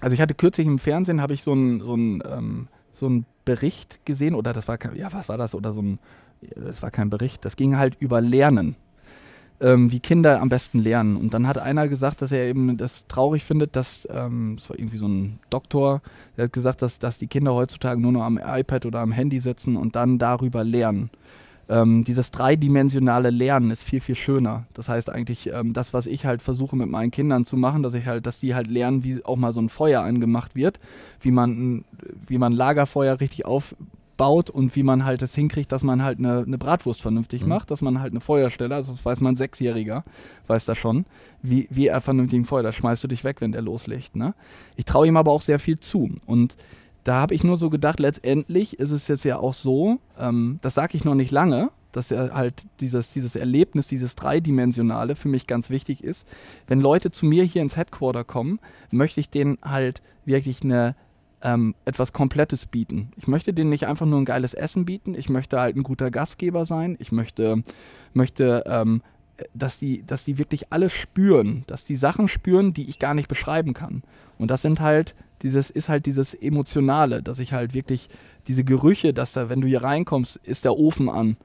also ich hatte kürzlich im Fernsehen, habe ich so einen so ähm, so Bericht gesehen, oder das war kein, ja, was war das, oder so ein, das war kein Bericht, das ging halt über Lernen, ähm, wie Kinder am besten lernen. Und dann hat einer gesagt, dass er eben das traurig findet, dass, ähm, das war irgendwie so ein Doktor, der hat gesagt, dass, dass die Kinder heutzutage nur noch am iPad oder am Handy sitzen und dann darüber lernen ähm, dieses dreidimensionale Lernen ist viel, viel schöner. Das heißt eigentlich, ähm, das, was ich halt versuche mit meinen Kindern zu machen, dass ich halt, dass die halt lernen, wie auch mal so ein Feuer angemacht wird, wie man, ein- wie man Lagerfeuer richtig aufbaut und wie man halt es hinkriegt, dass man halt eine, eine Bratwurst vernünftig Mhm. macht, dass man halt eine Feuerstelle, also das weiß man Sechsjähriger, weiß das schon, wie, wie er vernünftig ein Feuer, da schmeißt du dich weg, wenn der loslegt. Ne? Ich traue ihm aber auch sehr viel zu und da habe ich nur so gedacht, letztendlich ist es jetzt ja auch so, ähm, das sage ich noch nicht lange, dass ja halt dieses, dieses Erlebnis, dieses Dreidimensionale für mich ganz wichtig ist. Wenn Leute zu mir hier ins Headquarter kommen, möchte ich denen halt wirklich eine ähm, etwas Komplettes bieten. Ich möchte denen nicht einfach nur ein geiles Essen bieten, ich möchte halt ein guter Gastgeber sein, ich möchte, möchte ähm, dass die, dass die wirklich alles spüren, dass die Sachen spüren, die ich gar nicht beschreiben kann. Und das sind halt, dieses, ist halt dieses Emotionale, dass ich halt wirklich diese Gerüche, dass da, wenn du hier reinkommst, ist der Ofen an.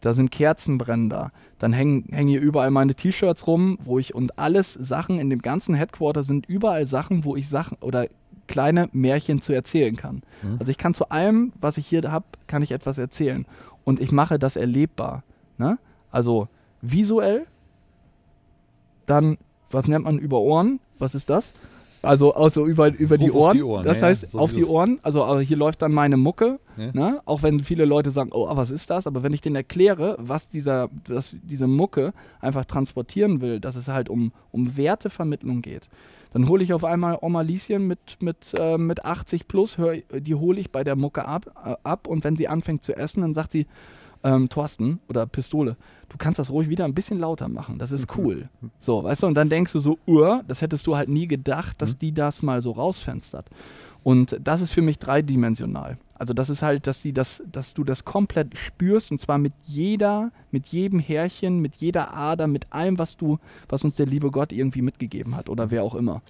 Da sind Kerzen brennen da. Dann hängen, hängen hier überall meine T-Shirts rum, wo ich und alles Sachen in dem ganzen Headquarter sind überall Sachen, wo ich Sachen oder kleine Märchen zu erzählen kann. Mhm. Also ich kann zu allem, was ich hier habe, kann ich etwas erzählen. Und ich mache das erlebbar. Ne? Also visuell, dann, was nennt man über Ohren? Was ist das? Also, also über, über die Ohren. die Ohren, Das ja, ja, heißt, so auf die Ohren. Also, also hier läuft dann meine Mucke. Ja. Ne? Auch wenn viele Leute sagen, oh, was ist das? Aber wenn ich denen erkläre, was dieser, was diese Mucke einfach transportieren will, dass es halt um, um Wertevermittlung geht, dann hole ich auf einmal Oma Lieschen mit, mit, äh, mit 80 plus, hör, die hole ich bei der Mucke ab, äh, ab und wenn sie anfängt zu essen, dann sagt sie, ähm, Thorsten oder Pistole, du kannst das ruhig wieder ein bisschen lauter machen, das ist cool. So, weißt du, und dann denkst du so, uh, das hättest du halt nie gedacht, dass die das mal so rausfenstert. Und das ist für mich dreidimensional. Also das ist halt, dass, sie das, dass du das komplett spürst und zwar mit jeder, mit jedem Härchen, mit jeder Ader, mit allem, was du, was uns der liebe Gott irgendwie mitgegeben hat oder wer auch immer.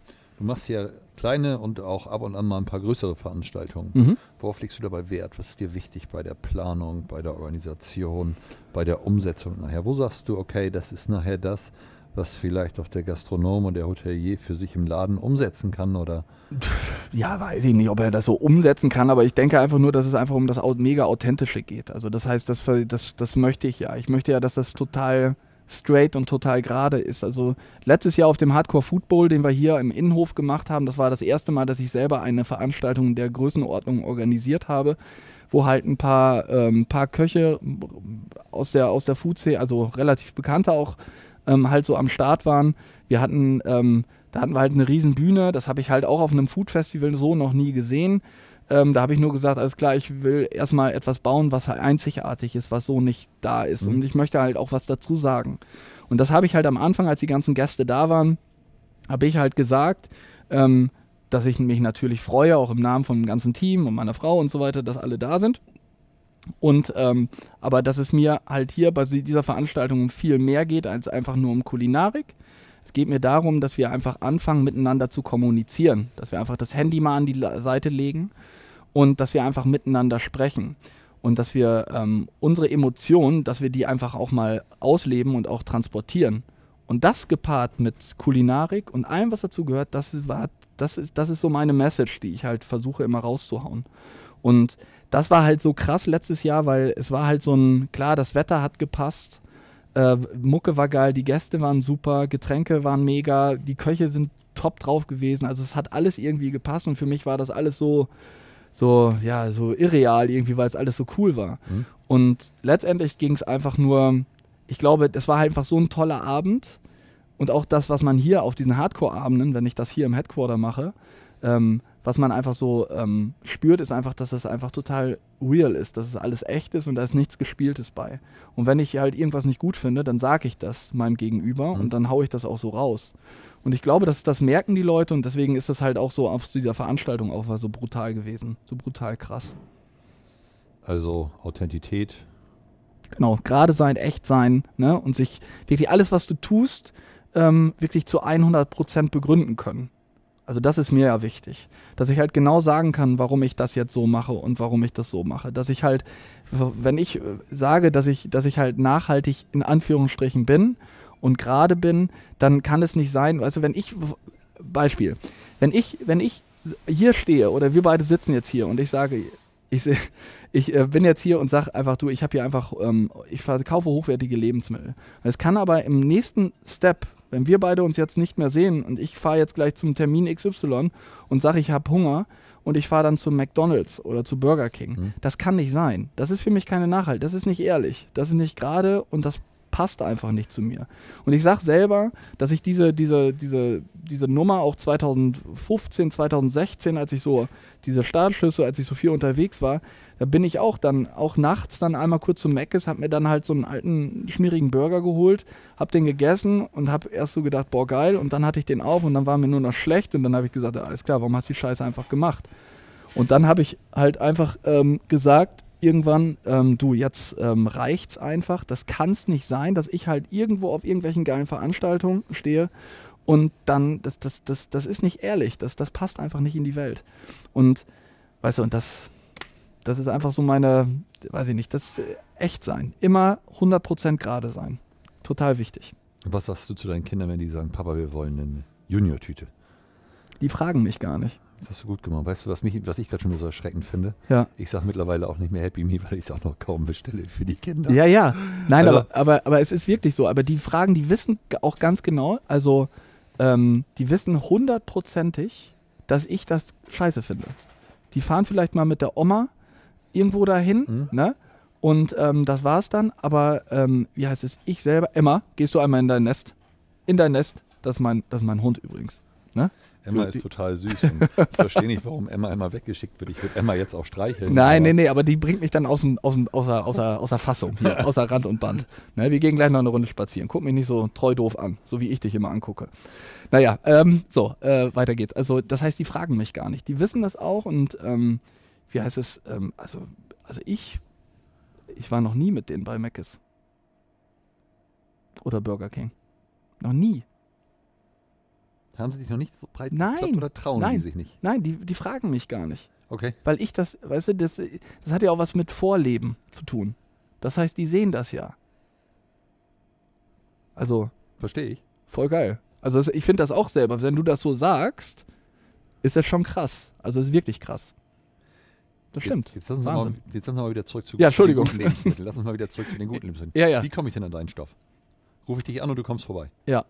Du machst ja kleine und auch ab und an mal ein paar größere Veranstaltungen. Mhm. Worauf legst du dabei Wert? Was ist dir wichtig bei der Planung, bei der Organisation, bei der Umsetzung nachher? Wo sagst du, okay, das ist nachher das, was vielleicht auch der Gastronom und der Hotelier für sich im Laden umsetzen kann? Oder *laughs* Ja, weiß ich nicht, ob er das so umsetzen kann, aber ich denke einfach nur, dass es einfach um das mega Authentische geht. Also das heißt, das, das, das möchte ich ja. Ich möchte ja, dass das total straight und total gerade ist. Also letztes Jahr auf dem Hardcore Food Bowl, den wir hier im Innenhof gemacht haben, das war das erste Mal, dass ich selber eine Veranstaltung der Größenordnung organisiert habe, wo halt ein paar, ähm, paar Köche aus der, aus der Food-Szene, also relativ bekannte auch, ähm, halt so am Start waren. Wir hatten, ähm, da hatten wir halt eine riesen Bühne, das habe ich halt auch auf einem Food-Festival so noch nie gesehen. Ähm, da habe ich nur gesagt, alles klar, ich will erstmal etwas bauen, was halt einzigartig ist, was so nicht da ist. Mhm. Und ich möchte halt auch was dazu sagen. Und das habe ich halt am Anfang, als die ganzen Gäste da waren, habe ich halt gesagt, ähm, dass ich mich natürlich freue, auch im Namen vom ganzen Team und meiner Frau und so weiter, dass alle da sind. Und ähm, aber dass es mir halt hier bei dieser Veranstaltung um viel mehr geht als einfach nur um Kulinarik. Es geht mir darum, dass wir einfach anfangen, miteinander zu kommunizieren. Dass wir einfach das Handy mal an die Seite legen und dass wir einfach miteinander sprechen. und dass wir ähm, unsere Emotionen, dass wir die einfach auch mal ausleben und auch transportieren. Und das gepaart mit Kulinarik und allem, was dazu gehört, das war, das ist, das ist so meine Message, die ich halt versuche immer rauszuhauen. Und das war halt so krass letztes Jahr, weil es war halt so ein, klar, das Wetter hat gepasst, äh, Mucke war geil, die Gäste waren super, Getränke waren mega, die Köche sind top drauf gewesen. Also es hat alles irgendwie gepasst und für mich war das alles so, so, ja, so irreal irgendwie, weil es alles so cool war. Mhm. Und letztendlich ging es einfach nur, ich glaube, das war einfach so ein toller Abend. Und auch das, was man hier auf diesen Hardcore-Abenden, wenn ich das hier im Headquarter mache, ähm, was man einfach so ähm, spürt, ist einfach, dass es einfach total real ist, dass es alles echt ist und da ist nichts Gespieltes bei. Und wenn ich halt irgendwas nicht gut finde, dann sage ich das meinem Gegenüber mhm. und dann haue ich das auch so raus. Und ich glaube, dass das merken die Leute und deswegen ist das halt auch so auf dieser Veranstaltung auch so brutal gewesen, so brutal krass. Also Authentität. Genau, gerade sein, echt sein ne? und sich wirklich alles, was du tust, ähm, wirklich zu 100 Prozent begründen können. Also das ist mir ja wichtig, dass ich halt genau sagen kann, warum ich das jetzt so mache und warum ich das so mache. Dass ich halt, wenn ich äh, sage, dass ich, dass ich halt nachhaltig in Anführungsstrichen bin und gerade bin, dann kann es nicht sein, du, wenn ich, Beispiel, wenn ich, wenn ich hier stehe oder wir beide sitzen jetzt hier und ich sage, ich, *laughs* ich äh, bin jetzt hier und sage einfach, du, ich habe hier einfach, ähm, ich verkaufe hochwertige Lebensmittel. Es kann aber im nächsten Step, wenn wir beide uns jetzt nicht mehr sehen und ich fahre jetzt gleich zum Termin XY und sage, ich habe Hunger und ich fahre dann zu McDonald's oder zu Burger King. Mhm. Das kann nicht sein. Das ist für mich keine Nachhalt. Das ist nicht ehrlich. Das ist nicht gerade und das passt einfach nicht zu mir. Und ich sage selber, dass ich diese, diese, diese, diese Nummer auch 2015, 2016, als ich so diese Startschlüsse, als ich so viel unterwegs war, da bin ich auch dann, auch nachts dann einmal kurz zum Meckes, hab mir dann halt so einen alten, schmierigen Burger geholt, hab den gegessen und hab erst so gedacht, boah, geil, und dann hatte ich den auf und dann war mir nur noch schlecht und dann habe ich gesagt, alles klar, warum hast du die Scheiße einfach gemacht? Und dann habe ich halt einfach ähm, gesagt, irgendwann, ähm, du, jetzt ähm, reicht's einfach. Das kann's nicht sein, dass ich halt irgendwo auf irgendwelchen geilen Veranstaltungen stehe und dann, das, das, das, das ist nicht ehrlich. Das, das passt einfach nicht in die Welt. Und, weißt du, und das, das ist einfach so meine, weiß ich nicht, das äh, echt sein. Immer 100% gerade sein. Total wichtig. Was sagst du zu deinen Kindern, wenn die sagen, Papa, wir wollen eine Junior-Tüte? Die fragen mich gar nicht. Das hast du gut gemacht. Weißt du, was, mich, was ich gerade schon wieder so erschreckend finde? Ja. Ich sage mittlerweile auch nicht mehr Happy Me, weil ich es auch noch kaum bestelle für die Kinder. Ja, ja. Nein, also, aber, aber, aber es ist wirklich so. Aber die Fragen, die wissen auch ganz genau, also ähm, die wissen hundertprozentig, dass ich das scheiße finde. Die fahren vielleicht mal mit der Oma irgendwo dahin, mhm. ne? Und ähm, das war's dann. Aber ähm, wie heißt es? Ich selber, Emma, gehst du einmal in dein Nest? In dein Nest. Das ist mein, das ist mein Hund übrigens. Ne? Emma ist total süß und ich verstehe nicht, warum Emma immer weggeschickt wird. Ich würde Emma jetzt auch streicheln. Nein, nee, nee, aber die bringt mich dann aus, dem, aus, dem, außer, außer, außer Fassung, hier, *laughs* außer Rand und Band. Ne, wir gehen gleich noch eine Runde spazieren. Guck mich nicht so treu doof an, so wie ich dich immer angucke. Naja, ähm, so, äh, weiter geht's. Also, das heißt, die fragen mich gar nicht. Die wissen das auch und ähm, wie heißt es? Ähm, also, also ich, ich war noch nie mit denen bei Mc's. Oder Burger King. Noch nie. Haben sie sich noch nicht so breit nein, oder trauen nein, die sich nicht? Nein, die, die fragen mich gar nicht. Okay. Weil ich das, weißt du, das, das hat ja auch was mit Vorleben zu tun. Das heißt, die sehen das ja. Also. Verstehe ich. Voll geil. Also das, ich finde das auch selber. Wenn du das so sagst, ist das schon krass. Also es ist wirklich krass. Das stimmt. Jetzt, jetzt, wir mal, jetzt lassen wir mal wieder zurück zu, ja, Entschuldigung. guten Lebensmitteln. Lass uns mal wieder zurück zu den guten Lebensmitteln. *laughs* Ja, ja. Wie komme ich denn an deinen Stoff? Rufe ich dich an und du kommst vorbei. Ja.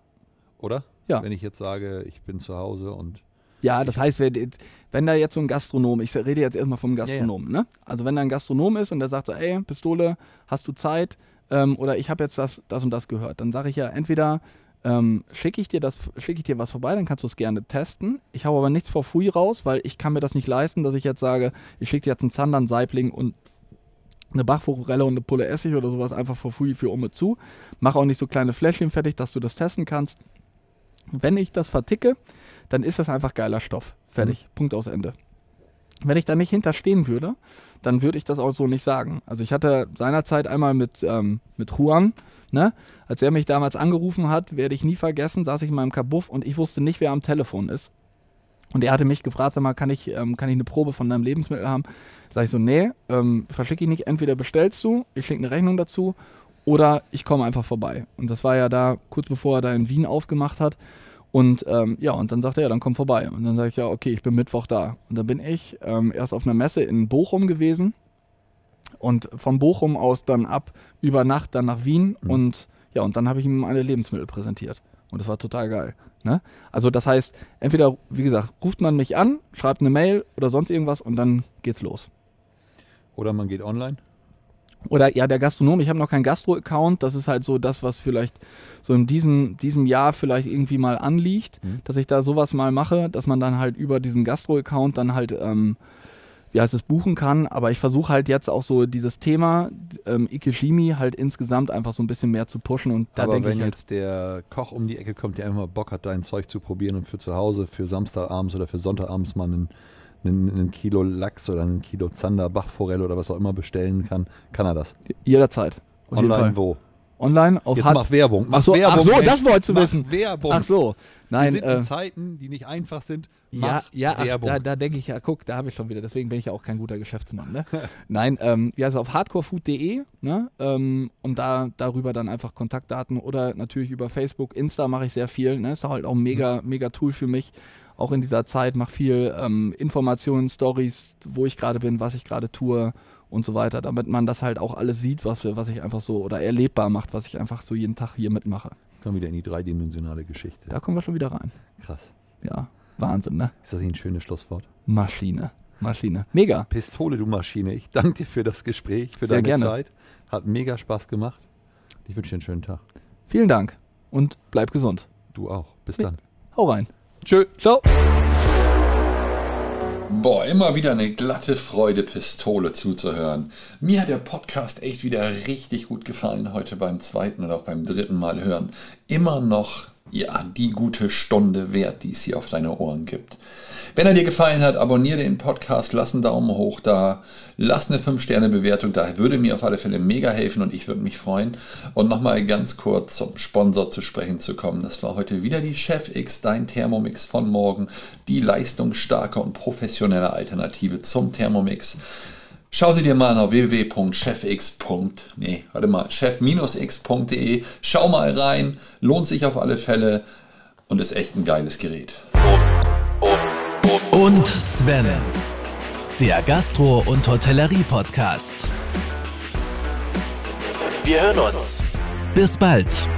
Oder? Ja. Wenn ich jetzt sage, ich bin zu Hause und. Ja, das heißt, wenn da jetzt so ein Gastronom, ich rede jetzt erstmal vom Gastronomen, ja, ja. ne? Also wenn da ein Gastronom ist und der sagt so, ey, Pistole, hast du Zeit? Ähm, oder ich habe jetzt das, das und das gehört, dann sage ich ja entweder ähm, schicke ich dir das, schicke ich dir was vorbei, dann kannst du es gerne testen. Ich habe aber nichts vor free raus, weil ich kann mir das nicht leisten, dass ich jetzt sage, ich schicke dir jetzt einen Zander, einen Saibling und eine Bachforelle und eine Pulle Essig oder sowas einfach for free für Umme zu. Mach auch nicht so kleine Fläschchen fertig, dass du das testen kannst. Wenn ich das verticke, dann ist das einfach geiler Stoff. Fertig. Mhm. Punkt aus Ende. Wenn ich da nicht hinterstehen würde, dann würde ich das auch so nicht sagen. Also ich hatte seinerzeit einmal mit, ähm, mit Juan, ne? als er mich damals angerufen hat, werde ich nie vergessen, saß ich in meinem Kabuff und ich wusste nicht, wer am Telefon ist. Und er hatte mich gefragt, sag mal, kann ich, ähm, kann ich eine Probe von deinem Lebensmittel haben? Sag ich so, nee, ähm, verschicke ich nicht. Entweder bestellst du, ich schicke eine Rechnung dazu oder ich komme einfach vorbei. Und das war ja da kurz bevor er da in Wien aufgemacht hat. Und ähm, ja, und dann sagte er, ja, dann komm vorbei. Und dann sage ich, ja, okay, ich bin Mittwoch da. Und dann bin ich ähm, erst auf einer Messe in Bochum gewesen und von Bochum aus dann ab über Nacht dann nach Wien mhm. und ja, und dann habe ich ihm meine Lebensmittel präsentiert. Und das war total geil. Ne? Also das heißt, entweder, wie gesagt, ruft man mich an, schreibt eine Mail oder sonst irgendwas und dann geht's los. Oder man geht online? Oder ja, der Gastronom, ich habe noch keinen Gastro-Account, das ist halt so das, was vielleicht so in diesem, diesem Jahr vielleicht irgendwie mal anliegt, mhm. dass ich da sowas mal mache, dass man dann halt über diesen Gastro-Account dann halt, ähm, wie heißt es, buchen kann. Aber ich versuche halt jetzt auch so dieses Thema ähm, Ikeshimi halt insgesamt einfach so ein bisschen mehr zu pushen. Und da Aber wenn halt, jetzt der Koch um die Ecke kommt, der einfach mal Bock hat, dein Zeug zu probieren und für zu Hause, für Samstagabends oder für Sonntagabends mal einen ein Kilo Lachs oder ein Kilo Zander, Bachforelle oder was auch immer bestellen kann, kann er das. Jederzeit. Online wo? Online auf Jetzt mach Werbung. Mach ach so, Werbung, ach so das wolltest du wissen. Werbung. Ach so. Nein, Wir sind in äh, Zeiten, die nicht einfach sind. ja, ja, ach, da, da denke ich ja, guck, da habe ich schon wieder. Deswegen bin ich ja auch kein guter Geschäftsmann. Ne? *laughs* Nein, ähm, ja, also auf hardcorefood.de ne? Ähm, und da darüber dann einfach Kontaktdaten oder natürlich über Facebook, Insta mache ich sehr viel. Ne? Ist halt auch ein mega, mhm. mega Tool für mich auch in dieser Zeit, mache viel ähm, Informationen, Stories, wo ich gerade bin, was ich gerade tue und so weiter, damit man das halt auch alles sieht, was, was ich einfach so oder erlebbar macht, was ich einfach so jeden Tag hier mitmache. Kommen wieder in die dreidimensionale Geschichte. Da kommen wir schon wieder rein. Krass. Ja, Wahnsinn, ne? Ist das nicht ein schönes Schlusswort? Maschine. Maschine. Mega. Pistole, du Maschine. Ich danke dir für das Gespräch, für Sehr deine gerne. Zeit. Hat mega Spaß gemacht. Ich wünsche dir einen schönen Tag. Vielen Dank und bleib gesund. Du auch. Bis dann. Hau rein. Tschö. Ciao. Boah, immer wieder eine glatte Freude, Pistole zuzuhören. Mir hat der Podcast echt wieder richtig gut gefallen, heute beim zweiten oder auch beim dritten Mal hören. Immer noch, ja, die gute Stunde wert, die es hier auf deine Ohren gibt. Wenn er dir gefallen hat, abonniere den Podcast, lass einen Daumen hoch da, lass eine 5-Sterne-Bewertung da, würde mir auf alle Fälle mega helfen und ich würde mich freuen. Und nochmal ganz kurz zum Sponsor zu sprechen zu kommen. Das war heute wieder die Chef X, dein Thermomix von morgen, die leistungsstarke und professionelle Alternative zum Thermomix. Schau sie dir mal an auf www.chefx. Nee, warte mal, chef-x.de. Schau mal rein, lohnt sich auf alle Fälle und ist echt ein geiles Gerät und Sven, der Gastro- und Hotellerie-Podcast. Wir hören uns. Bis bald.